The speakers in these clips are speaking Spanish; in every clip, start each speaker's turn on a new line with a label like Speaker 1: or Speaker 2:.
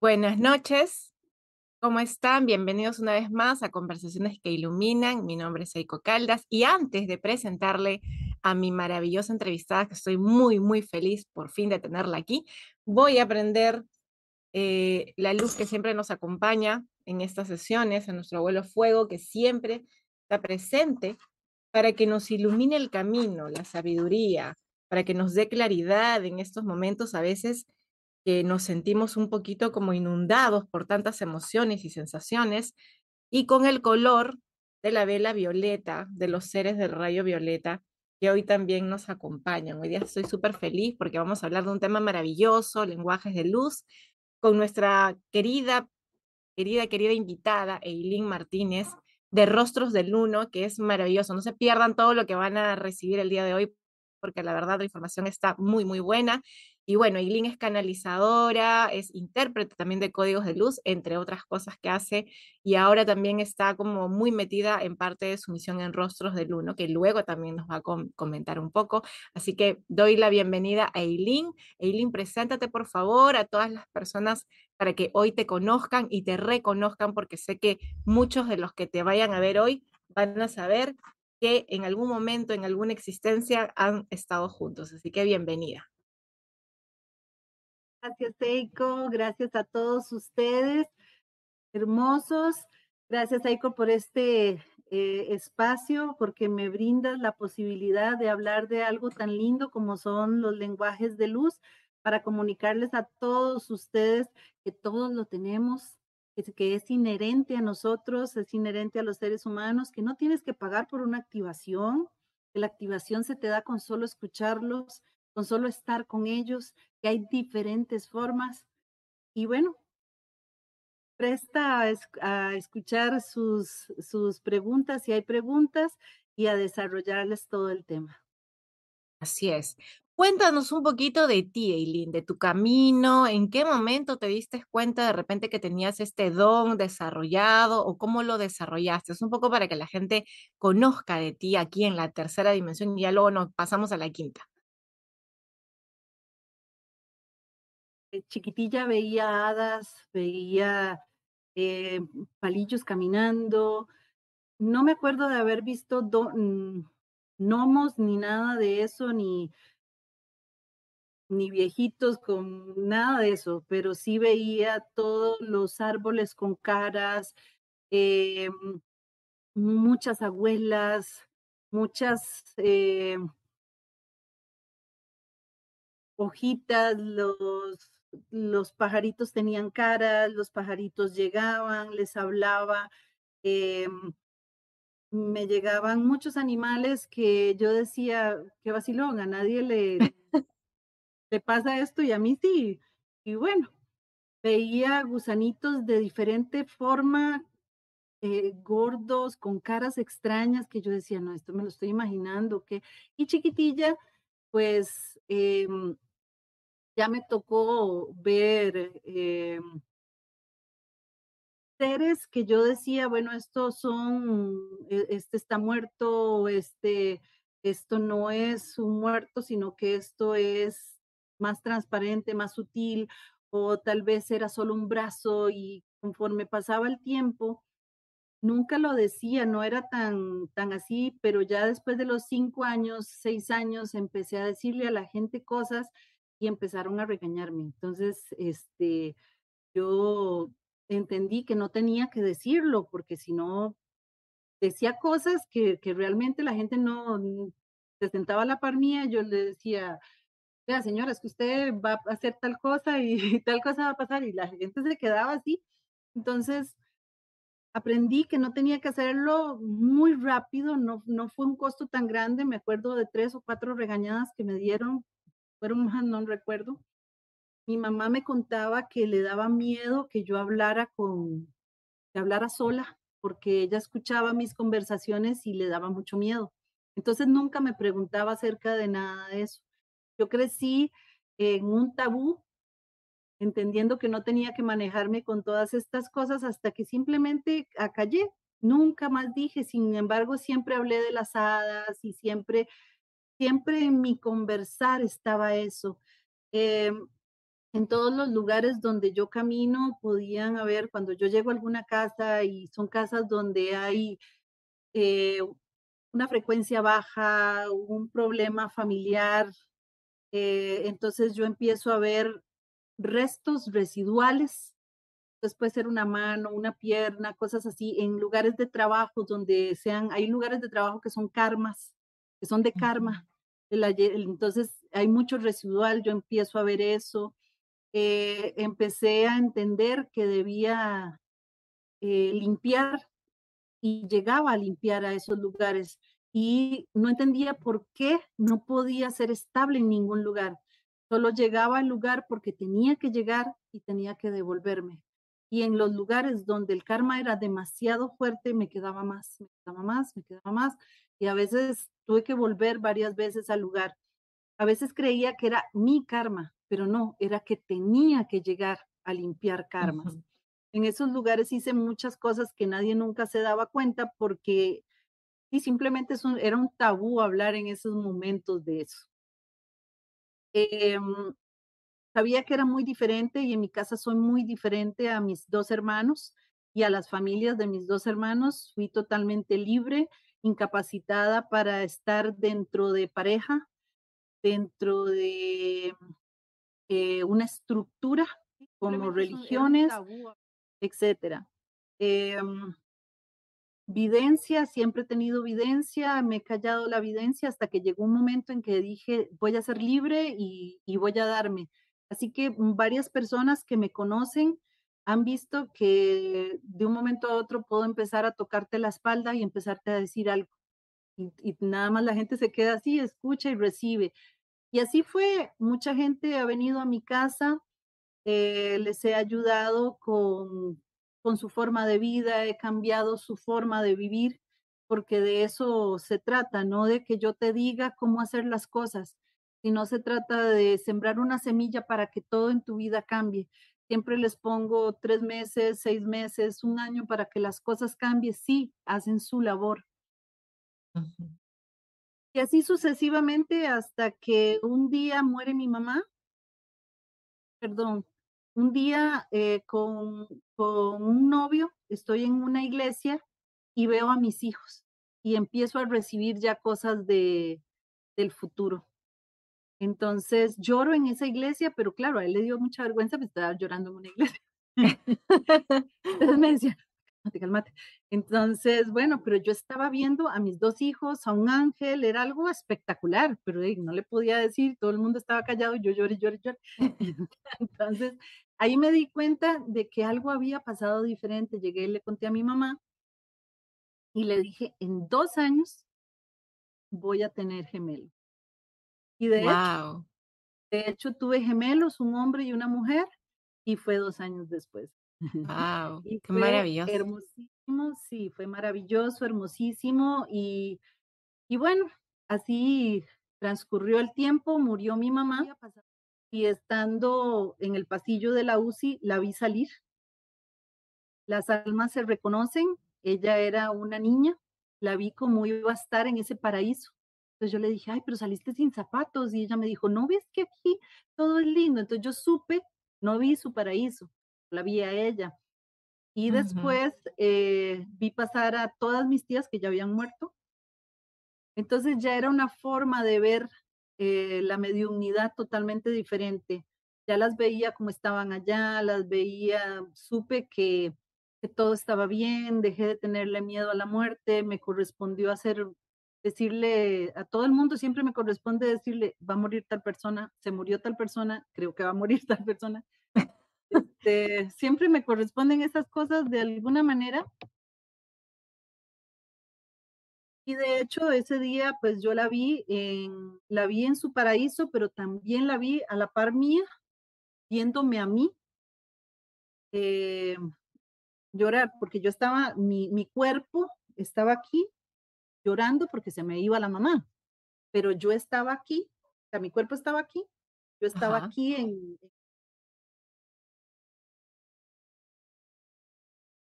Speaker 1: Buenas noches, ¿cómo están? Bienvenidos una vez más a Conversaciones que Iluminan. Mi nombre es Eiko Caldas y antes de presentarle a mi maravillosa entrevistada, que estoy muy, muy feliz por fin de tenerla aquí, voy a prender eh, la luz que siempre nos acompaña en estas sesiones, a nuestro abuelo fuego, que siempre está presente para que nos ilumine el camino, la sabiduría, para que nos dé claridad en estos momentos a veces nos sentimos un poquito como inundados por tantas emociones y sensaciones, y con el color de la vela violeta, de los seres del rayo violeta, que hoy también nos acompañan. Hoy día estoy súper feliz porque vamos a hablar de un tema maravilloso, lenguajes de luz, con nuestra querida, querida, querida invitada, Eileen Martínez, de Rostros del Uno, que es maravilloso. No se pierdan todo lo que van a recibir el día de hoy, porque la verdad la información está muy, muy buena. Y bueno, Eileen es canalizadora, es intérprete también de códigos de luz, entre otras cosas que hace, y ahora también está como muy metida en parte de su misión en Rostros del Uno, que luego también nos va a comentar un poco. Así que doy la bienvenida a Eileen. Eileen, preséntate por favor a todas las personas para que hoy te conozcan y te reconozcan, porque sé que muchos de los que te vayan a ver hoy van a saber que en algún momento, en alguna existencia, han estado juntos. Así que bienvenida.
Speaker 2: Gracias, Eiko. Gracias a todos ustedes, hermosos. Gracias, Eiko, por este eh, espacio, porque me brindas la posibilidad de hablar de algo tan lindo como son los lenguajes de luz, para comunicarles a todos ustedes que todos lo tenemos, que, que es inherente a nosotros, es inherente a los seres humanos, que no tienes que pagar por una activación, que la activación se te da con solo escucharlos, con solo estar con ellos, que hay diferentes formas. Y bueno, presta a, escuchar sus, sus preguntas, si hay preguntas, y a desarrollarles todo el tema.
Speaker 1: Así es. Cuéntanos un poquito de ti, Eileen, de tu camino, en qué momento te diste cuenta de repente que tenías este don desarrollado o cómo lo desarrollaste. Es un poco para que la gente conozca de ti aquí en la tercera dimensión y ya luego nos pasamos a la quinta.
Speaker 2: Chiquitilla veía hadas, veía eh, palillos caminando. No me acuerdo de haber visto mm, gnomos ni nada de eso, ni, ni viejitos con nada de eso, pero sí veía todos los árboles con caras, eh, muchas abuelas, muchas eh, hojitas, los los pajaritos tenían caras, los pajaritos llegaban, les hablaba. Em, me llegaban muchos animales que yo decía, qué vacilón, a nadie le, le pasa esto y a mí sí. Y bueno, veía gusanitos de diferente forma, eh, gordos, con caras extrañas, que yo decía, no, esto me lo estoy imaginando. que Y chiquitilla, pues em, ya me tocó ver eh, seres que yo decía, bueno, estos son, e, este está muerto, este, esto no es un muerto, sino que esto es más transparente, más sutil, o tal vez era solo un brazo y conforme pasaba el tiempo, nunca lo decía, no era tan, tan así, pero ya después de los cinco años, seis años, empecé a decirle a la gente cosas y empezaron a regañarme. Entonces, este, yo entendí que no tenía que decirlo, porque si no, decía cosas que, que realmente la gente no se sentaba a la par mía, yo le decía, vea señora, es que usted va a hacer tal cosa y, tal cosa va a pasar, y la gente se quedaba así. Entonces, aprendí que no tenía que hacerlo muy rápido, no, no fue un costo tan grande, me acuerdo de tres o cuatro regañadas que me dieron fueron más, no recuerdo. Mi mamá me contaba que le daba miedo que yo hablara con, que hablara sola, porque ella escuchaba mis conversaciones y le daba mucho miedo. Entonces nunca me preguntaba acerca de nada de eso. Yo crecí en un tabú, entendiendo que no tenía que manejarme con todas estas cosas hasta que simplemente acallé. Nunca más dije, sin embargo, siempre hablé de las hadas y siempre siempre en mi conversar estaba eso. Em, En todos los lugares donde yo camino podían haber, cuando yo llego a alguna casa y son casas donde hay eh, una frecuencia baja, un problema familiar, eh, entonces yo empiezo a ver restos residuales, entonces puede ser una mano, una pierna, cosas así, en lugares de trabajo donde sean, hay lugares de trabajo que son karmas, que son de karma. Entonces hay mucho residual, yo empiezo a ver eso. Eh, empecé a entender que debía eh, limpiar y llegaba a limpiar a esos lugares y no entendía por qué no podía ser estable en ningún lugar. Solo llegaba al lugar porque tenía que llegar y tenía que devolverme. Y en los lugares donde el karma era demasiado fuerte, me quedaba más, me quedaba más, me quedaba más. Y a veces tuve que volver varias veces al lugar. A veces creía que era mi karma, pero no, era que tenía que llegar a limpiar karmas. En esos lugares hice muchas cosas que nadie nunca se daba cuenta porque y simplemente era un tabú hablar en esos momentos de eso. Em, sabía que era muy diferente y en mi casa soy muy diferente a mis dos hermanos y a las familias de mis dos hermanos. Fui totalmente libre, incapacitada para estar dentro de pareja, dentro de eh, una estructura como religiones, etcétera. Em, videncia, siempre he tenido videncia, me he callado la videncia hasta que llegó un momento en que dije, voy a ser libre y, voy a darme. Así que varias personas que me conocen han visto que de un momento a otro puedo empezar a tocarte la espalda y empezarte a decir algo. Y, nada más la gente se queda así, escucha y recibe. Y así fue, mucha gente ha venido a mi casa, eh, les he ayudado con con su forma de vida, he cambiado su forma de vivir, porque de eso se trata, no de que yo te diga cómo hacer las cosas, sino se trata de sembrar una semilla para que todo en tu vida cambie. Siempre les pongo tres meses, seis meses, un año para que las cosas cambien. Sí, hacen su labor. Y así sucesivamente hasta que un día muere mi mamá. Perdón, un día eh, con, con un novio, estoy en una iglesia y veo a mis hijos y empiezo a recibir ya cosas de, del futuro. Entonces lloro en esa iglesia, pero claro, a él le dio mucha vergüenza, pues estaba llorando en una iglesia. Entonces me decía, calmate. Entonces, bueno, pero yo estaba viendo a mis dos hijos, a un ángel, era algo espectacular, pero no le podía decir, todo el mundo estaba callado y yo lloré, lloré, lloré. Entonces, ahí me di cuenta de que algo había pasado diferente. Llegué y le conté a mi mamá y le dije, en dos años voy a tener gemelos. Y de hecho, de hecho tuve gemelos, un hombre y una mujer, y fue dos años después.
Speaker 1: Wow, qué maravilloso.
Speaker 2: Hermosísimo, sí, fue maravilloso, hermosísimo. Y, y bueno, así transcurrió el tiempo, murió mi mamá y estando en el pasillo de la UCI la vi salir. Las almas se reconocen, ella era una niña, la vi como iba a estar en ese paraíso. Entonces yo le dije, ay, pero saliste sin zapatos. Y ella me dijo, no ves que aquí todo es lindo. Entonces yo supe, no vi su paraíso, la vi a ella. Y después eh, vi pasar a todas mis tías que ya habían muerto. Entonces ya era una forma de ver eh, la mediunidad totalmente diferente. Ya las veía como estaban allá, las veía, supe que, que todo estaba bien, dejé de tenerle miedo a la muerte, me correspondió hacer, decirle a todo el mundo, siempre me corresponde decirle, va a morir tal persona, se murió tal persona, creo que va a morir tal persona. Este, siempre me corresponden esas cosas de alguna manera. Y de hecho, ese día, pues yo la vi en, la vi en su paraíso, pero también la vi a la par mía, viéndome a mí eh, llorar, porque yo estaba, mi, mi cuerpo estaba aquí llorando porque se me iba la mamá, pero yo estaba aquí, o sea, mi cuerpo estaba aquí, yo estaba aquí en,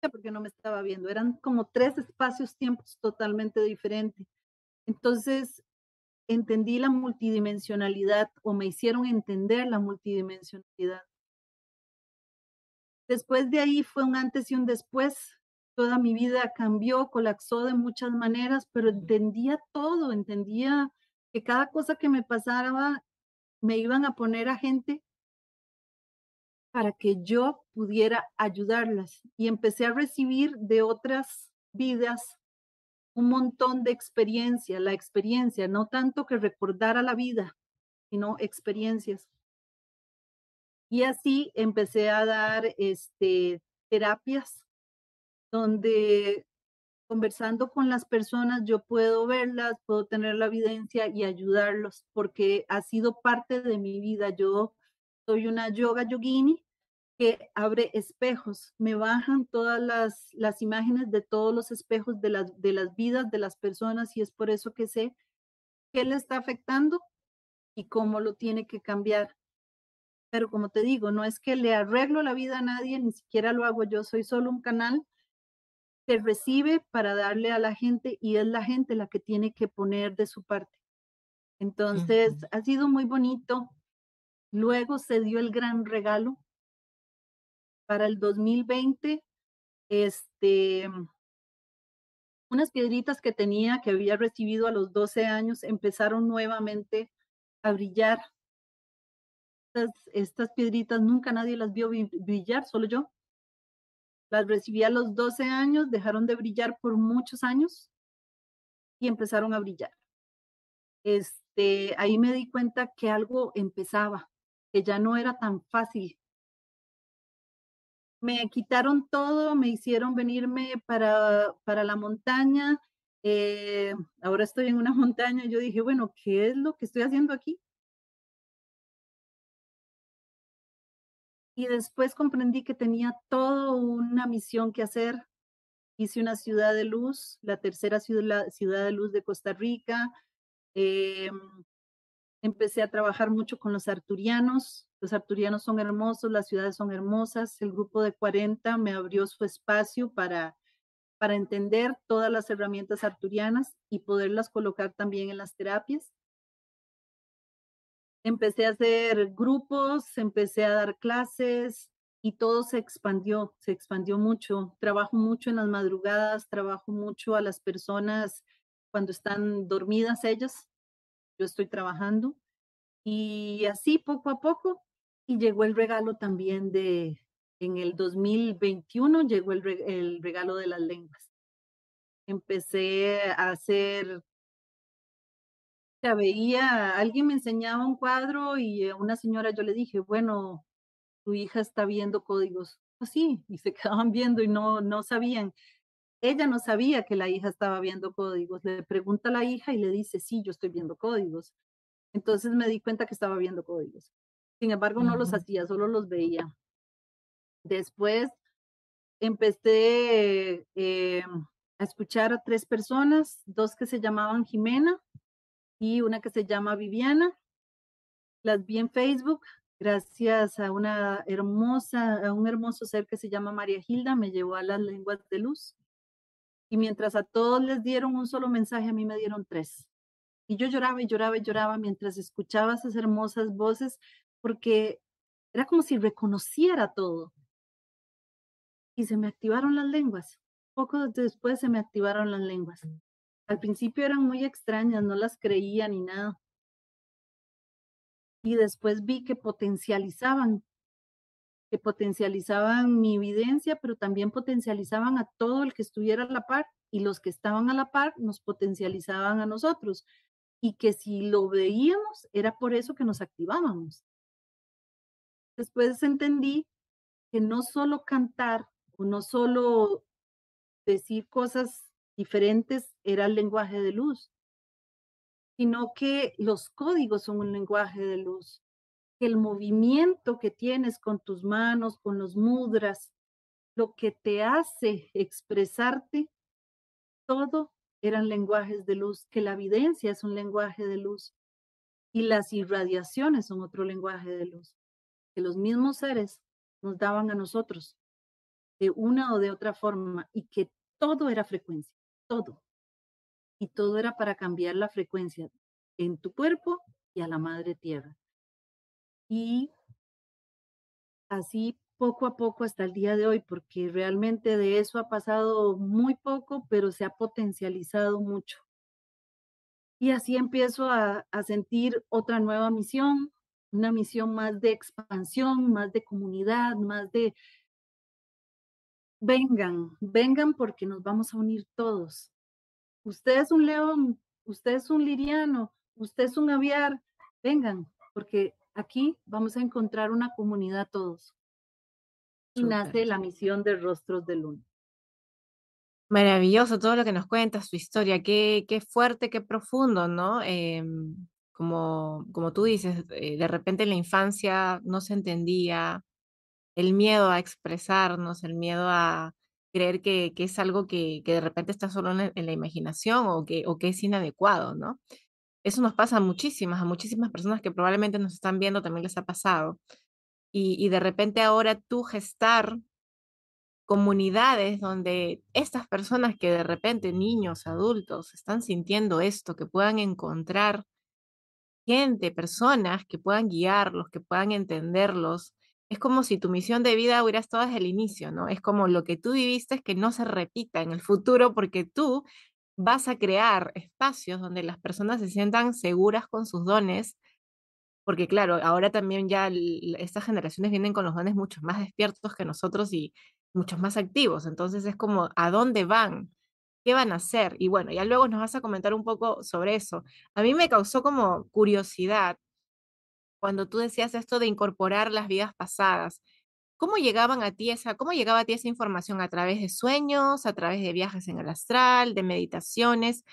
Speaker 2: porque no me estaba viendo. Eran como tres espacios, tiempos totalmente diferentes. Entonces, entendí la multidimensionalidad o me hicieron entender la multidimensionalidad. Después de ahí fue un antes y un después. Toda mi vida cambió, colapsó de muchas maneras, pero entendía todo, entendía que cada cosa que me pasaba me iban a poner a gente para que yo pudiera ayudarlas. Y empecé a recibir de otras vidas un montón de experiencia, la experiencia, no tanto que recordara la vida, sino experiencias. Y así empecé a dar este, terapias donde conversando con las personas yo puedo verlas, puedo tener la evidencia y ayudarlos, porque ha sido parte de mi vida. Yo soy una yoga yogini que abre espejos, me bajan todas las, las imágenes de todos los espejos de las, de las vidas de las personas y es por eso que sé qué le está afectando y cómo lo tiene que cambiar. Pero como te digo, no es que le arreglo la vida a nadie, ni siquiera lo hago yo, soy solo un canal que recibe para darle a la gente y es la gente la que tiene que poner de su parte. Entonces, ha sido muy bonito. Luego se dio el gran regalo para el 2020. Este, unas piedritas que tenía, que había recibido a los 12 años, empezaron nuevamente a brillar. Estas, estas piedritas nunca nadie las vio brillar, solo yo. Las recibí a los 12 años, dejaron de brillar por muchos años y empezaron a brillar. Este, ahí me di cuenta que algo empezaba, que ya no era tan fácil. Me quitaron todo, me hicieron venirme para, para la montaña. Eh, ahora estoy en una montaña. Yo dije, bueno, ¿qué es lo que estoy haciendo aquí? Y después comprendí que tenía toda una misión que hacer. Hice una ciudad de luz, la tercera ciudad, ciudad de luz de Costa Rica. Em, empecé a trabajar mucho con los arturianos. Los arturianos son hermosos, las ciudades son hermosas. El grupo de 40 me abrió su espacio para, para entender todas las herramientas arturianas y poderlas colocar también en las terapias empecé a hacer grupos, empecé a dar clases y todo se expandió, se expandió mucho. Trabajo mucho en las madrugadas, trabajo mucho a las personas cuando están dormidas ellas. Yo estoy trabajando y así poco a poco y llegó el regalo también de en el 2021 llegó el, el regalo de las lenguas. Empecé a hacer veía, alguien me enseñaba un cuadro y a una señora yo le dije, bueno, tu hija está viendo códigos. Así, y se quedaban viendo y no, no sabían. Ella no sabía que la hija estaba viendo códigos. Le pregunta a la hija y le dice, sí, yo estoy viendo códigos. Entonces me di cuenta que estaba viendo códigos. Sin embargo, no los hacía, solo los veía. Después empecé eh, a escuchar a tres personas, dos que se llamaban Jimena y una que se llama Viviana. Las vi en Facebook gracias a una hermosa, a un hermoso ser que se llama María Hilda, me llevó a las lenguas de luz. Y mientras a todos les dieron un solo mensaje, a mí me dieron tres. Y yo lloraba y lloraba y lloraba mientras escuchaba esas hermosas voces, porque era como si reconociera todo. Y se me activaron las lenguas. Poco después se me activaron las lenguas. Al principio eran muy extrañas, no las creía ni nada. Y después vi que potencializaban, que potencializaban mi evidencia, pero también potencializaban a todo el que estuviera a la par y los que estaban a la par nos potencializaban a nosotros. Y que si lo veíamos era por eso que nos activábamos. Después entendí que no solo cantar o no solo decir cosas diferentes era el lenguaje de luz, sino que los códigos son un lenguaje de luz, que el movimiento que tienes con tus manos, con los mudras, lo que te hace expresarte, todo eran lenguajes de luz, que la evidencia es un lenguaje de luz y las irradiaciones son otro lenguaje de luz, que los mismos seres nos daban a nosotros de una o de otra forma y que todo era frecuencia todo. Y todo era para cambiar la frecuencia. en tu cuerpo y a la madre tierra. Y así poco a poco hasta el día de hoy, porque realmente de eso ha pasado muy poco, pero se ha potencializado mucho. Y así empiezo a, sentir otra nueva misión, una misión más de expansión, más de comunidad, más de, vengan, vengan porque nos vamos a unir todos. Usted es un león, usted es un liriano, usted es un aviar, vengan, porque aquí vamos a encontrar una comunidad todos. Y nace la misión de Rostros de Luna.
Speaker 1: Maravilloso todo lo que nos cuentas, tu historia, qué, qué fuerte, qué profundo, ¿no? Em, como, como tú dices, eh, de repente en la infancia no se entendía el miedo a expresarnos, el miedo a creer que, que es algo que, que, de repente está solo en, la imaginación o que, o que es inadecuado, ¿no? Eso nos pasa a muchísimas, a muchísimas personas que probablemente nos están viendo también les ha pasado. Y, y de repente ahora tú gestar comunidades donde estas personas que de repente, niños, adultos, están sintiendo esto, que puedan encontrar gente, personas que puedan guiarlos, que puedan entenderlos. Es como si tu misión de vida hubiera estado desde el inicio, ¿no? Es como lo que tú viviste es que no se repita en el futuro porque tú vas a crear espacios donde las personas se sientan seguras con sus dones, porque claro, ahora también ya estas generaciones vienen con los dones mucho más despiertos que nosotros y muchos más activos, entonces es como, ¿a dónde van? ¿Qué van a hacer? Y bueno, ya luego nos vas a comentar un poco sobre eso. A mí me causó como curiosidad cuando tú decías esto de incorporar las vidas pasadas. ¿Cómo llegaban a ti esa, cómo llegaba a ti esa información? ¿A través de sueños, a través de viajes en el astral, de meditaciones?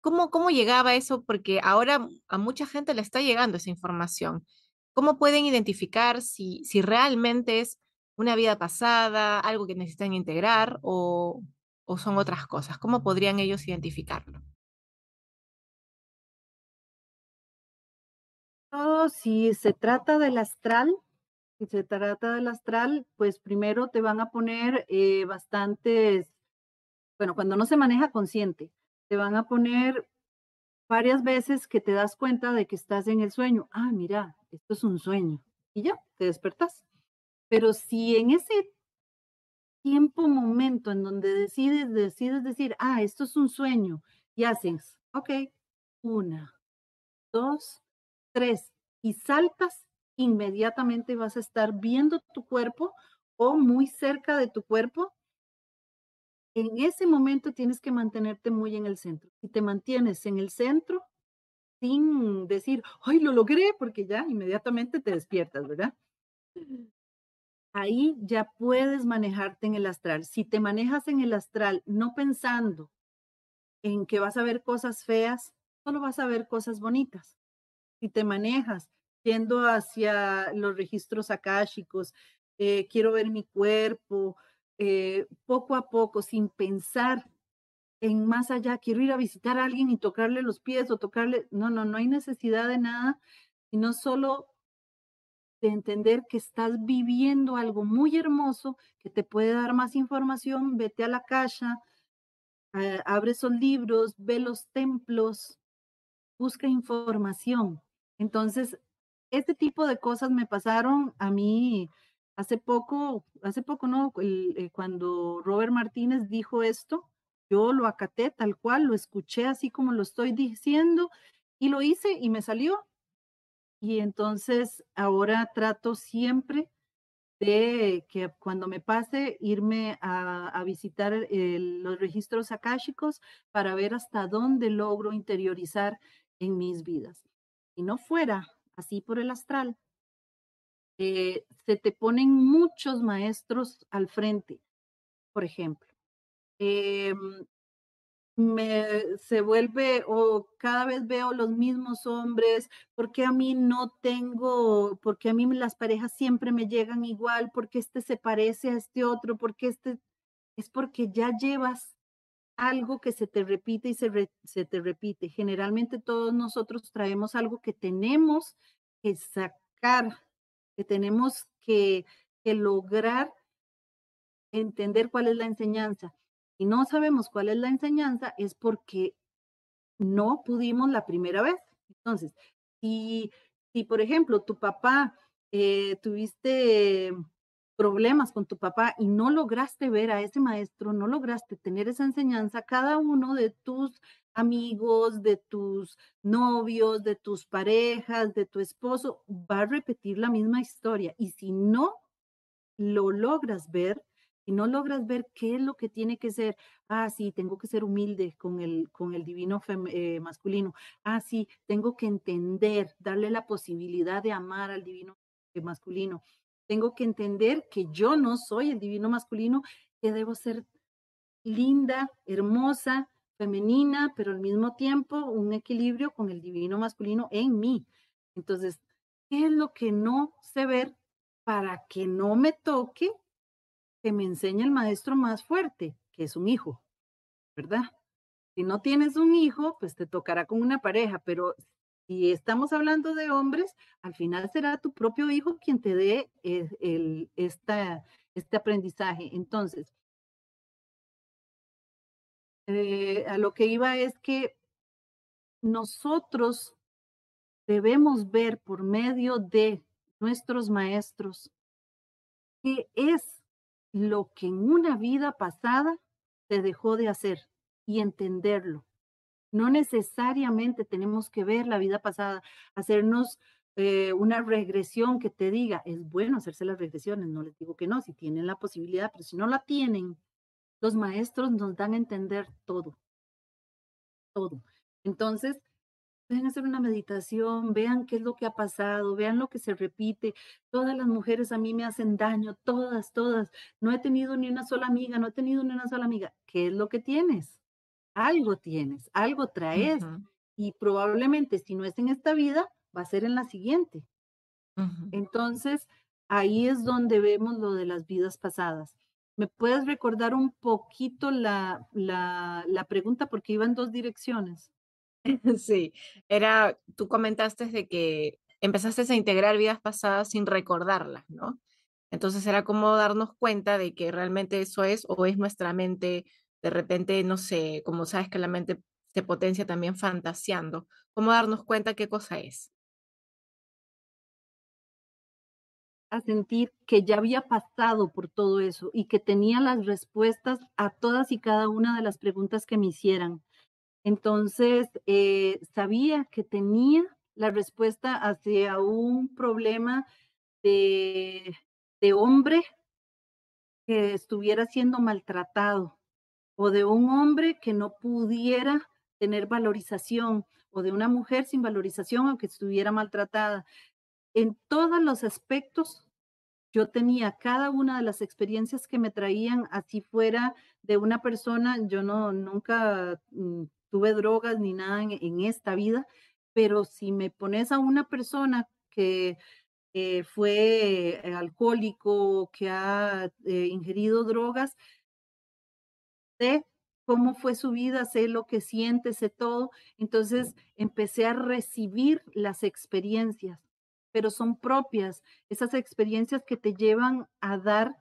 Speaker 1: ¿Cómo, cómo llegaba eso? Porque ahora a mucha gente le está llegando esa información. ¿Cómo pueden identificar si, si realmente es una vida pasada, algo que necesitan integrar o, o son otras cosas? ¿Cómo podrían ellos identificarlo?
Speaker 2: Oh, si se trata del astral, si se trata del astral, pues primero te van a poner eh, bastantes, bueno, cuando no se maneja consciente, te van a poner varias veces que te das cuenta de que estás en el sueño. Ah, mira, esto es un sueño. Y ya, te despertas. Pero si en ese tiempo, momento en donde decides, decides decir, ah, esto es un sueño, y haces, ok, una, dos, tres, y saltas, inmediatamente vas a estar viendo tu cuerpo o muy cerca de tu cuerpo. En ese momento tienes que mantenerte muy en el centro. Si te mantienes en el centro, sin decir, ay, lo logré, porque ya inmediatamente te despiertas, ¿verdad? ahí ya puedes manejarte en el astral. Si te manejas en el astral no pensando en que vas a ver cosas feas, solo vas a ver cosas bonitas. Si te manejas yendo hacia los registros akáshicos, eh, quiero ver mi cuerpo, eh, poco a poco, sin pensar en más allá, quiero ir a visitar a alguien y tocarle los pies o tocarle, no, no, no hay necesidad de nada, sino solo de entender que estás viviendo algo muy hermoso que te puede dar más información, vete a la caja, eh, abre esos libros, ve los templos, busca información. Entonces, este tipo de cosas me pasaron a mí hace poco, hace poco, ¿no? Eh, cuando Robert Martínez dijo esto, yo lo acaté tal cual, lo escuché así como lo estoy diciendo y lo hice y me salió y entonces ahora trato siempre de que cuando me pase irme a, visitar los registros akáshicos para ver hasta dónde logro interiorizar en mis vidas. No fuera así por el astral, eh, se te ponen muchos maestros al frente, por ejemplo. Em, me se vuelve o cada vez veo los mismos hombres, porque a mí no tengo, porque a mí las parejas siempre me llegan igual, porque este se parece a este otro, porque este es porque ya llevas algo que se te repite y se, se te repite. Generalmente todos nosotros traemos algo que tenemos que sacar, que tenemos que, que lograr entender cuál es la enseñanza y no sabemos cuál es la enseñanza, es porque no pudimos la primera vez. Entonces, si, si por ejemplo, tu papá, eh, tuviste problemas con tu papá y no lograste ver a ese maestro, no lograste tener esa enseñanza, cada uno de tus amigos, de tus novios, de tus parejas, de tu esposo, va a repetir la misma historia. Y si no lo logras ver, y no logras ver qué es lo que tiene que ser, ah, sí, tengo que ser humilde con el, con el divino eh, masculino, ah, sí, tengo que entender, darle la posibilidad de amar al divino masculino, tengo que entender que yo no soy el divino masculino, que debo ser linda, hermosa, femenina, pero al mismo tiempo un equilibrio con el divino masculino en mí. Entonces, ¿qué es lo que no sé ver para que no me toque que me enseñe el maestro más fuerte, que es un hijo, ¿verdad? Si no tienes un hijo, pues te tocará con una pareja, pero si estamos hablando de hombres, al final será tu propio hijo quien te dé el, este aprendizaje. Entonces, eh, a lo que iba es que nosotros debemos ver por medio de nuestros maestros qué es lo que en una vida pasada se dejó de hacer y entenderlo. No necesariamente tenemos que ver la vida pasada, hacernos eh, una regresión que te diga, es bueno hacerse las regresiones, no les digo que no, si tienen la posibilidad, pero si no la tienen, los maestros nos dan a entender todo, todo. Entonces, pueden hacer una meditación, vean qué es lo que ha pasado, vean lo que se repite. Todas las mujeres a mí me hacen daño, todas, todas. No he tenido ni una sola amiga, no he tenido ni una sola amiga. ¿Qué es lo que tienes? Algo tienes, algo traes y probablemente si no es en esta vida, va a ser en la siguiente. Entonces, ahí es donde vemos lo de las vidas pasadas. ¿Me puedes recordar un poquito la, la, la pregunta porque iba en dos direcciones?
Speaker 1: Sí, era, tú comentaste de que empezaste a integrar vidas pasadas sin recordarlas, ¿no? Entonces era como darnos cuenta de que realmente eso es o es nuestra mente de repente, no sé, como sabes que la mente se potencia también fantaseando, ¿cómo darnos cuenta qué cosa es?
Speaker 2: A sentir que ya había pasado por todo eso y que tenía las respuestas a todas y cada una de las preguntas que me hicieran. Entonces, eh, sabía que tenía la respuesta hacia un problema de, de hombre que estuviera siendo maltratado o de un hombre que no pudiera tener valorización o de una mujer sin valorización aunque estuviera maltratada. En todos los aspectos yo tenía cada una de las experiencias que me traían, así fuera de una persona, yo no nunca mm, tuve drogas ni nada en, esta vida, pero si me pones a una persona que eh, fue alcohólico, que ha eh, ingerido drogas, sé cómo fue su vida, sé lo que siente, sé todo. Entonces empecé a recibir las experiencias, pero son propias, esas experiencias que te llevan a dar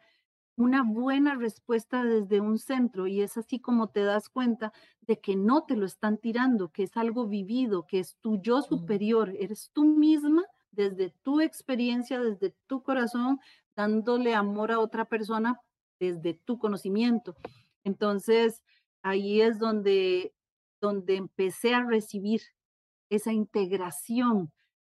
Speaker 2: una buena respuesta desde un centro y es así como te das cuenta de que no te lo están tirando, que es algo vivido, que es tu yo superior, eres tú misma desde tu experiencia, desde tu corazón, dándole amor a otra persona desde tu conocimiento. Entonces, ahí es donde, donde empecé a recibir esa integración,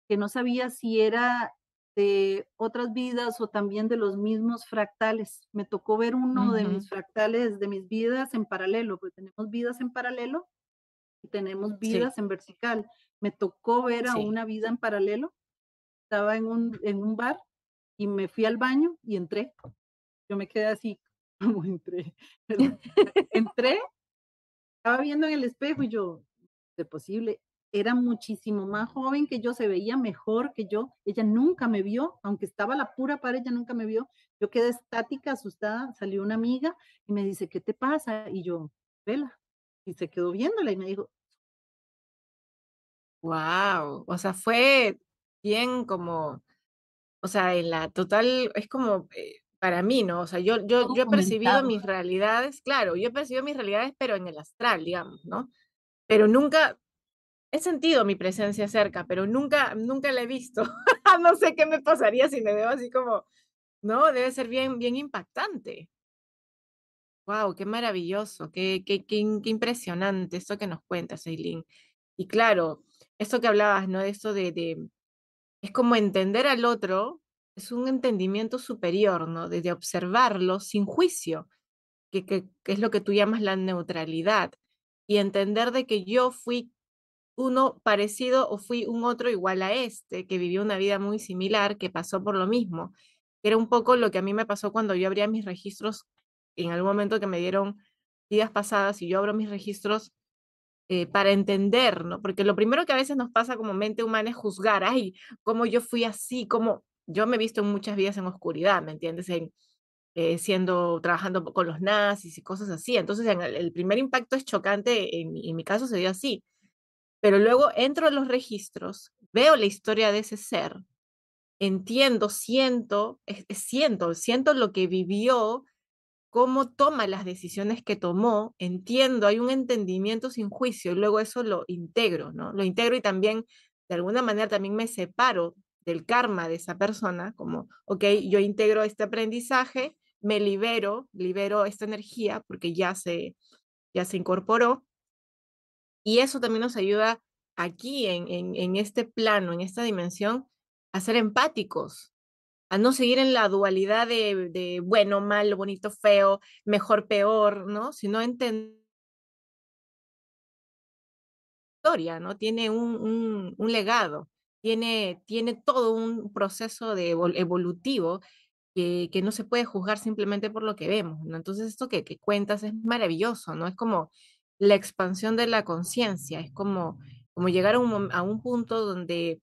Speaker 2: que no sabía si era de otras vidas o también de los mismos fractales. Me tocó ver uno de mis fractales de mis vidas en paralelo, porque tenemos vidas en paralelo y tenemos vidas en vertical. Me tocó ver a una vida en paralelo. Estaba en un, en un bar y me fui al baño y entré. Yo me quedé así como entré. entré, estaba viendo en el espejo y yo, de posible, era muchísimo más joven que yo, se veía mejor que yo. Ella nunca me vio, aunque estaba la pura pared, ella nunca me vio. Yo quedé estática, asustada. Salió una amiga y me dice, ¿qué te pasa? Y yo, vela. Y se quedó viéndola y me dijo.
Speaker 1: Wow, o sea, fue bien como, o sea, en la total, es como, eh, para mí, ¿no? O sea, yo, yo, yo he percibido mis realidades, claro, yo he percibido mis realidades, pero en el astral, digamos, ¿no? Pero nunca, he sentido mi presencia cerca, pero nunca, nunca la he visto. no sé qué me pasaría si me veo así como, no, debe ser bien, bien impactante. Wow, qué maravilloso, qué, qué, qué, qué impresionante esto que nos cuentas, Eileen. Y claro, esto que hablabas, ¿no? Esto de, de, es como entender al otro, es un entendimiento superior, ¿no? De, observarlo sin juicio, que, es lo que tú llamas la neutralidad, y entender de que yo fui uno parecido o fui un otro igual a este, que vivió una vida muy similar, que pasó por lo mismo. Era un poco lo que a mí me pasó cuando yo abría mis registros en algún momento que me dieron vidas pasadas y yo abro mis registros eh, para entender, ¿no? Porque lo primero que a veces nos pasa como mente humana es juzgar, ay, cómo yo fui así, cómo yo me he visto muchas vidas en oscuridad, ¿me entiendes? En, eh, siendo, trabajando con los nazis y cosas así. Entonces, en el, el primer impacto es chocante, en, en mi caso se dio así. Pero luego entro a los registros, veo la historia de ese ser, entiendo, siento, siento, siento lo que vivió, cómo toma las decisiones que tomó, entiendo, hay un entendimiento sin juicio, y luego eso lo integro, ¿no? Lo integro y también, de alguna manera, también me separo del karma de esa persona, como, ok, yo integro este aprendizaje, me libero, libero esta energía porque ya se, ya se incorporó, y eso también nos ayuda aquí, en, en, este plano, en esta dimensión, a ser empáticos, a no seguir en la dualidad de, de bueno, malo, bonito, feo, mejor, peor, ¿no? Sino entender historia, ¿no? Tiene un, un legado, tiene, tiene todo un proceso de evolutivo que, que, no se puede juzgar simplemente por lo que vemos, ¿no? Entonces esto que, que cuentas es maravilloso, ¿no? Es como la expansión de la conciencia, es como, como llegar a un, a un punto donde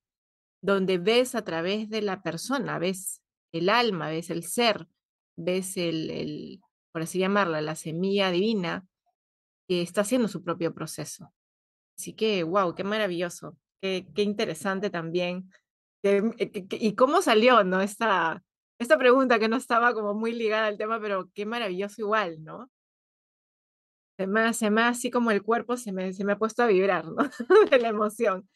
Speaker 1: donde ves a través de la persona, ves el alma, ves el ser, ves el, el por así llamarla, la semilla divina que está haciendo su propio proceso. Así que, wow, qué maravilloso, qué, interesante también. Que, que, y cómo salió, ¿no? Esta, esta pregunta que no estaba como muy ligada al tema, pero qué maravilloso igual, ¿no? Se me, se me así como el cuerpo se me, se me ha puesto a vibrar, ¿no? de la emoción.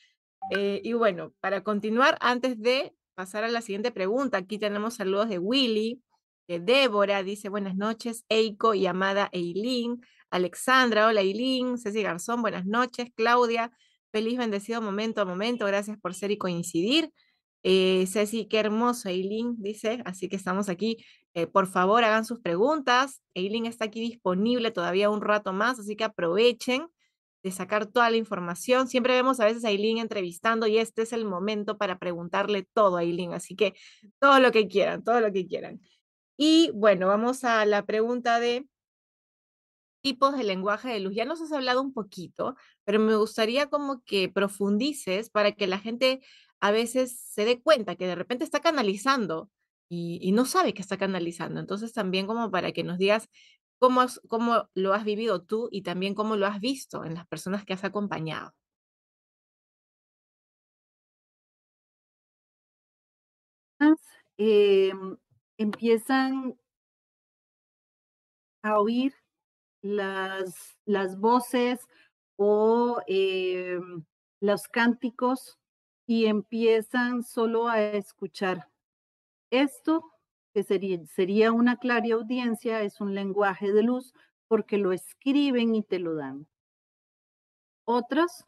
Speaker 1: Eh, y bueno, para continuar, antes de pasar a la siguiente pregunta, aquí tenemos saludos de Willy, de Débora, dice buenas noches, Eiko y amada Eileen, Alexandra, hola Eileen, Ceci Garzón, buenas noches, Claudia, feliz bendecido momento a momento, gracias por ser y coincidir. Eh, Ceci, qué hermoso, Eileen, dice, así que estamos aquí. Eh, por favor, hagan sus preguntas. Eileen está aquí disponible todavía un rato más, así que aprovechen de sacar toda la información. Siempre vemos a veces a Aileen entrevistando y este es el momento para preguntarle todo a Aileen, así que todo lo que quieran, todo lo que quieran. Y bueno, vamos a la pregunta de tipos de lenguaje de luz. Ya nos has hablado un poquito, pero me gustaría como que profundices para que la gente a veces se dé cuenta que de repente está canalizando y, no sabe que está canalizando. Entonces también como para que nos digas ¿Cómo, ¿Cómo lo has vivido tú y también cómo lo has visto en las personas que has acompañado?
Speaker 2: Eh, empiezan a oír las, las voces o eh, los cánticos y empiezan solo a escuchar. Esto que sería, sería una clara audiencia, es un lenguaje de luz porque lo escriben y te lo dan. Otros,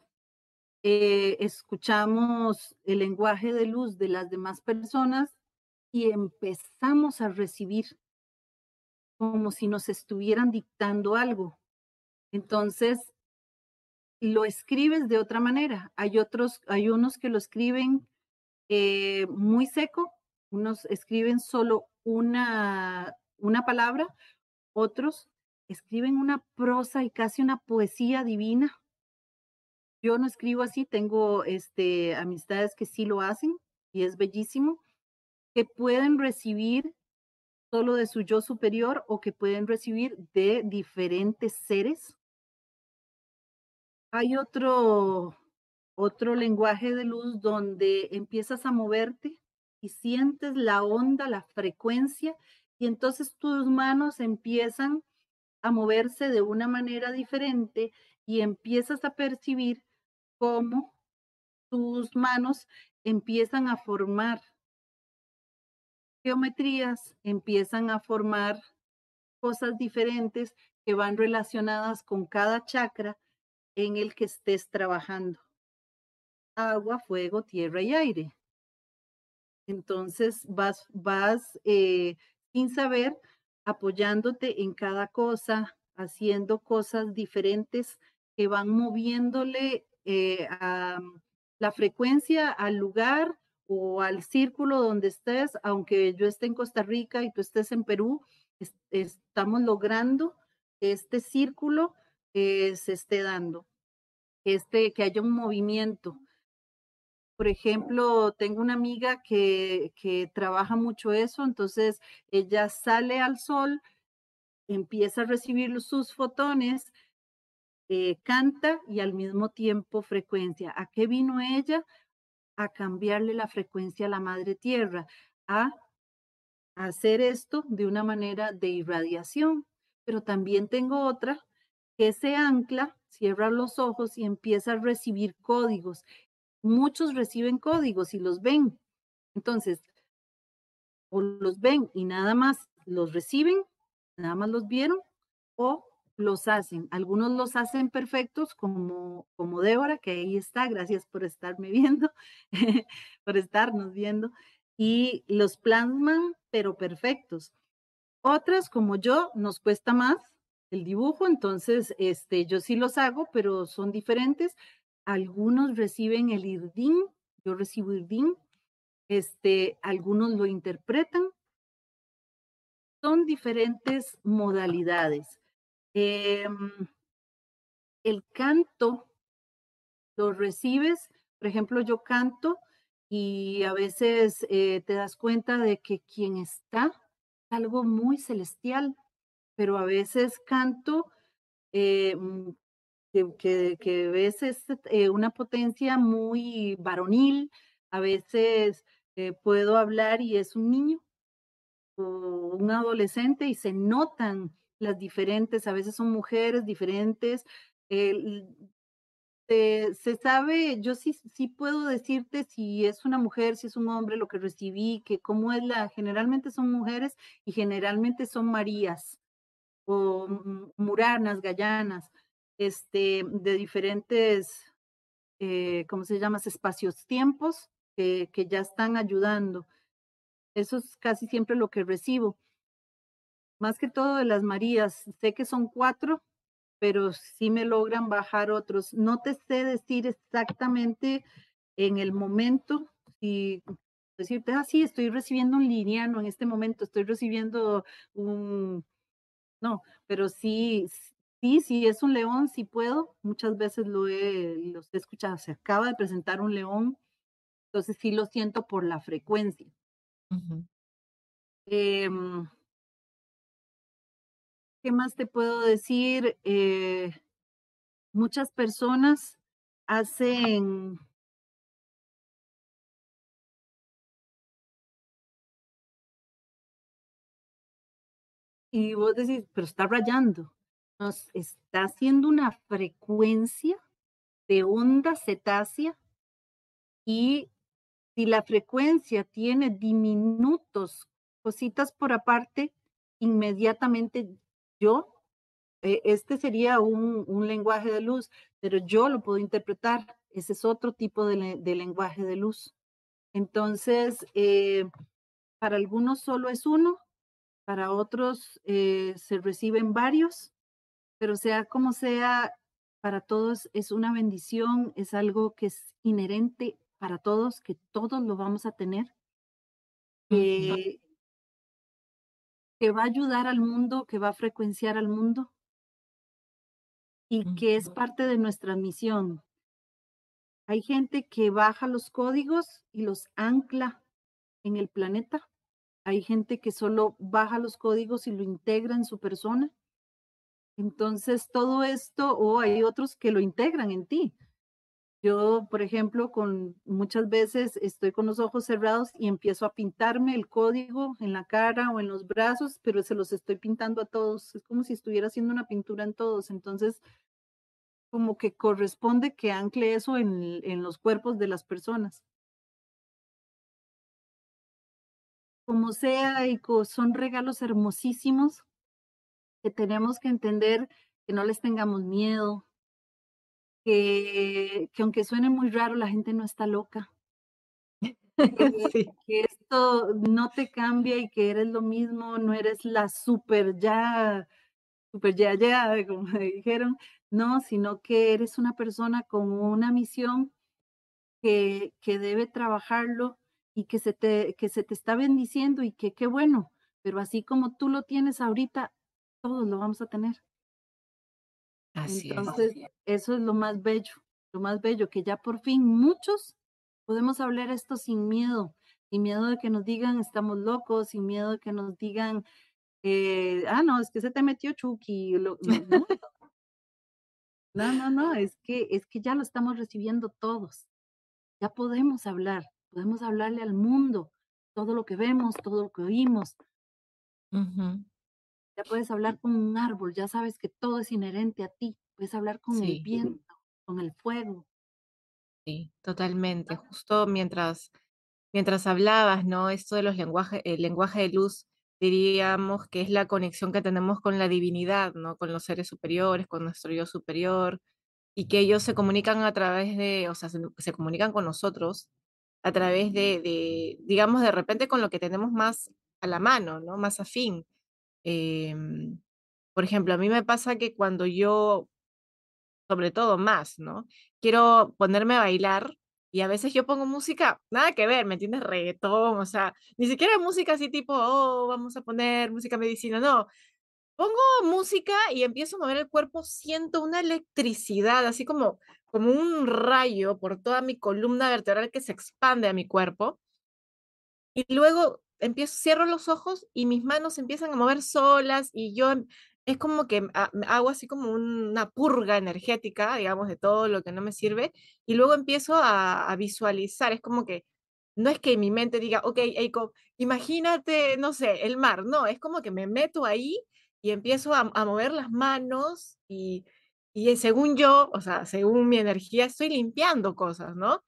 Speaker 2: eh, escuchamos el lenguaje de luz de las demás personas y empezamos a recibir como si nos estuvieran dictando algo. Entonces, lo escribes de otra manera. Hay otros, hay unos que lo escriben eh, muy seco, unos escriben solo una, una palabra, otros escriben una prosa y casi una poesía divina. Yo no escribo así, tengo este, amistades que sí lo hacen y es bellísimo, que pueden recibir solo de su yo superior o que pueden recibir de diferentes seres. Hay otro, otro lenguaje de luz donde empiezas a moverte y sientes la onda, la frecuencia, y entonces tus manos empiezan a moverse de una manera diferente y empiezas a percibir cómo tus manos empiezan a formar geometrías, empiezan a formar cosas diferentes que van relacionadas con cada chakra en el que estés trabajando. Agua, fuego, tierra y aire. Entonces vas, vas eh, sin saber apoyándote en cada cosa, haciendo cosas diferentes que van moviéndole eh, la frecuencia al lugar o al círculo donde estés, aunque yo esté en Costa Rica y tú estés en Perú, estamos logrando que este círculo eh, se esté dando, este, que haya un movimiento. Por ejemplo, tengo una amiga que, que trabaja mucho eso, entonces ella sale al sol, empieza a recibir sus fotones, eh, canta y al mismo tiempo frecuencia. ¿A qué vino ella? A cambiarle la frecuencia a la madre tierra, a hacer esto de una manera de irradiación. Pero también tengo otra que se ancla, cierra los ojos y empieza a recibir códigos. Muchos reciben códigos y los ven. Entonces, o los ven y nada más los reciben, nada más los vieron, o los hacen. Algunos los hacen perfectos, como, como Débora, que ahí está. Gracias por estarme viendo, por estarnos viendo. Y los plasman, pero perfectos. Otras, como yo, nos cuesta más el dibujo, entonces este, yo sí los hago, pero son diferentes. Algunos reciben el IRDIN, yo recibo IRDIN, este, algunos lo interpretan. Son diferentes modalidades. Em, el canto lo recibes, por ejemplo, yo canto y a veces eh, te das cuenta de que quien está es algo muy celestial, pero a veces canto eh, mm, que, que, ves eh, una potencia muy varonil, a veces puedo hablar y es un niño o un adolescente y se notan las diferentes, a veces son mujeres diferentes. se, sabe, yo sí, sí puedo decirte si es una mujer, si es un hombre, lo que recibí, que cómo es la, generalmente son mujeres y generalmente son Marías o Muranas, Gallanas, este, de diferentes, eh, ¿cómo se llama? Espacios, tiempos que, que ya están ayudando. Eso es casi siempre lo que recibo más que todo de las Marías. Sé que son cuatro, pero sí me logran bajar otros. No te sé decir exactamente en el momento si decirte, ah, sí, estoy recibiendo un lineano en este momento, estoy recibiendo un... No, pero sí, sí, sí es un león, sí puedo. Muchas veces lo he, los he escuchado. Se acaba de presentar un león, entonces sí lo siento por la frecuencia. ¿Qué más te puedo decir? Eh, muchas personas hacen y vos decís, pero está rayando. Nos está haciendo una frecuencia de onda cetácea y si la frecuencia tiene diminutos, cositas por aparte, inmediatamente yo, eh, este sería un, un, lenguaje de luz, pero yo lo puedo interpretar. Ese es otro tipo de, de lenguaje de luz. Entonces, eh, para algunos solo es uno, para otros eh, se reciben varios, pero sea como sea, para todos es una bendición, es algo que es inherente para todos, que todos lo vamos a tener que va a ayudar al mundo, que va a frecuenciar al mundo y que es parte de nuestra misión. Hay gente que baja los códigos y los ancla en el planeta. Hay gente que solo baja los códigos y lo integra en su persona. Entonces, todo esto, o hay otros que lo integran en ti. Yo, por ejemplo, con muchas veces estoy con los ojos cerrados y empiezo a pintarme el código en la cara o en los brazos, pero se los estoy pintando a todos. Es como si estuviera haciendo una pintura en todos. Entonces, como que corresponde que ancle eso en los cuerpos de las personas. Como sea, son regalos hermosísimos que tenemos que entender que no les tengamos miedo que que aunque suene muy raro, la gente no está loca.
Speaker 1: Sí.
Speaker 2: que esto no te cambia y que eres lo mismo, no eres la super ya super ya ya, como me dijeron, no, sino que eres una persona con una misión que que debe trabajarlo y que se te que se te está bendiciendo y que qué bueno, pero así como tú lo tienes ahorita, todos lo vamos a tener.
Speaker 1: Así es.
Speaker 2: Entonces, eso es lo más bello, lo más bello, que ya por fin muchos podemos hablar esto sin miedo, sin miedo de que nos digan estamos locos, sin miedo de que nos digan, eh, ah, no, es que se te metió Chucky, lo no, no, no, es que es que ya lo estamos recibiendo todos. Ya podemos hablar, podemos hablarle al mundo todo lo que vemos, todo lo que oímos. Ya puedes hablar con un árbol, ya sabes que todo es inherente a ti. Puedes hablar con el viento, con el fuego.
Speaker 1: sí, totalmente. Justo mientras mientras hablabas, ¿no? Esto de los lenguajes el lenguaje de luz, diríamos que es la conexión que tenemos con la divinidad, ¿no? Con los seres superiores, con nuestro yo superior, y que ellos se comunican a través de, o sea, se se comunican con nosotros a través de de, digamos, de repente con lo que tenemos más a la mano, ¿no? Más afín. Em, por ejemplo, a mí me pasa que cuando yo sobre todo más, ¿no? Quiero ponerme a bailar y a veces yo pongo música, nada que ver, ¿me entiendes? Reguetón, o sea, ni siquiera música así tipo, oh, vamos a poner música medicina, no. Pongo música y empiezo a mover el cuerpo, siento una electricidad, así como, como un rayo por toda mi columna vertebral que se expande a mi cuerpo y luego empiezo cierro los ojos y mis manos empiezan a mover solas y yo em es como que ha hago así como una purga energética, digamos, de todo lo que no me sirve, y luego empiezo a visualizar, es como que no es que mi mente diga: "Okey, Eiko, imagínate, no sé, el mar", no, es como que me meto ahí y empiezo a a mover las manos y y, según yo, o sea, según mi energía, estoy limpiando cosas, ¿no?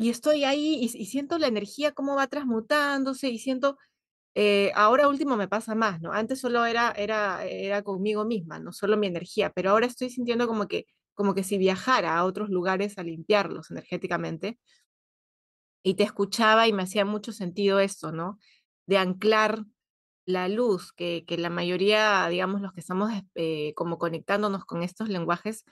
Speaker 1: Y estoy ahí y siento la energía cómo va transmutándose y siento, eh, ahora último me pasa más, ¿no? Antes solo era era era conmigo misma, no solo mi energía, pero ahora estoy sintiendo como que como que si viajara a otros lugares a limpiarlos energéticamente. Y te escuchaba y me hacía mucho sentido esto, ¿no? De anclar la luz, que que la mayoría, digamos, los que estamos, eh, como conectándonos con estos lenguajes,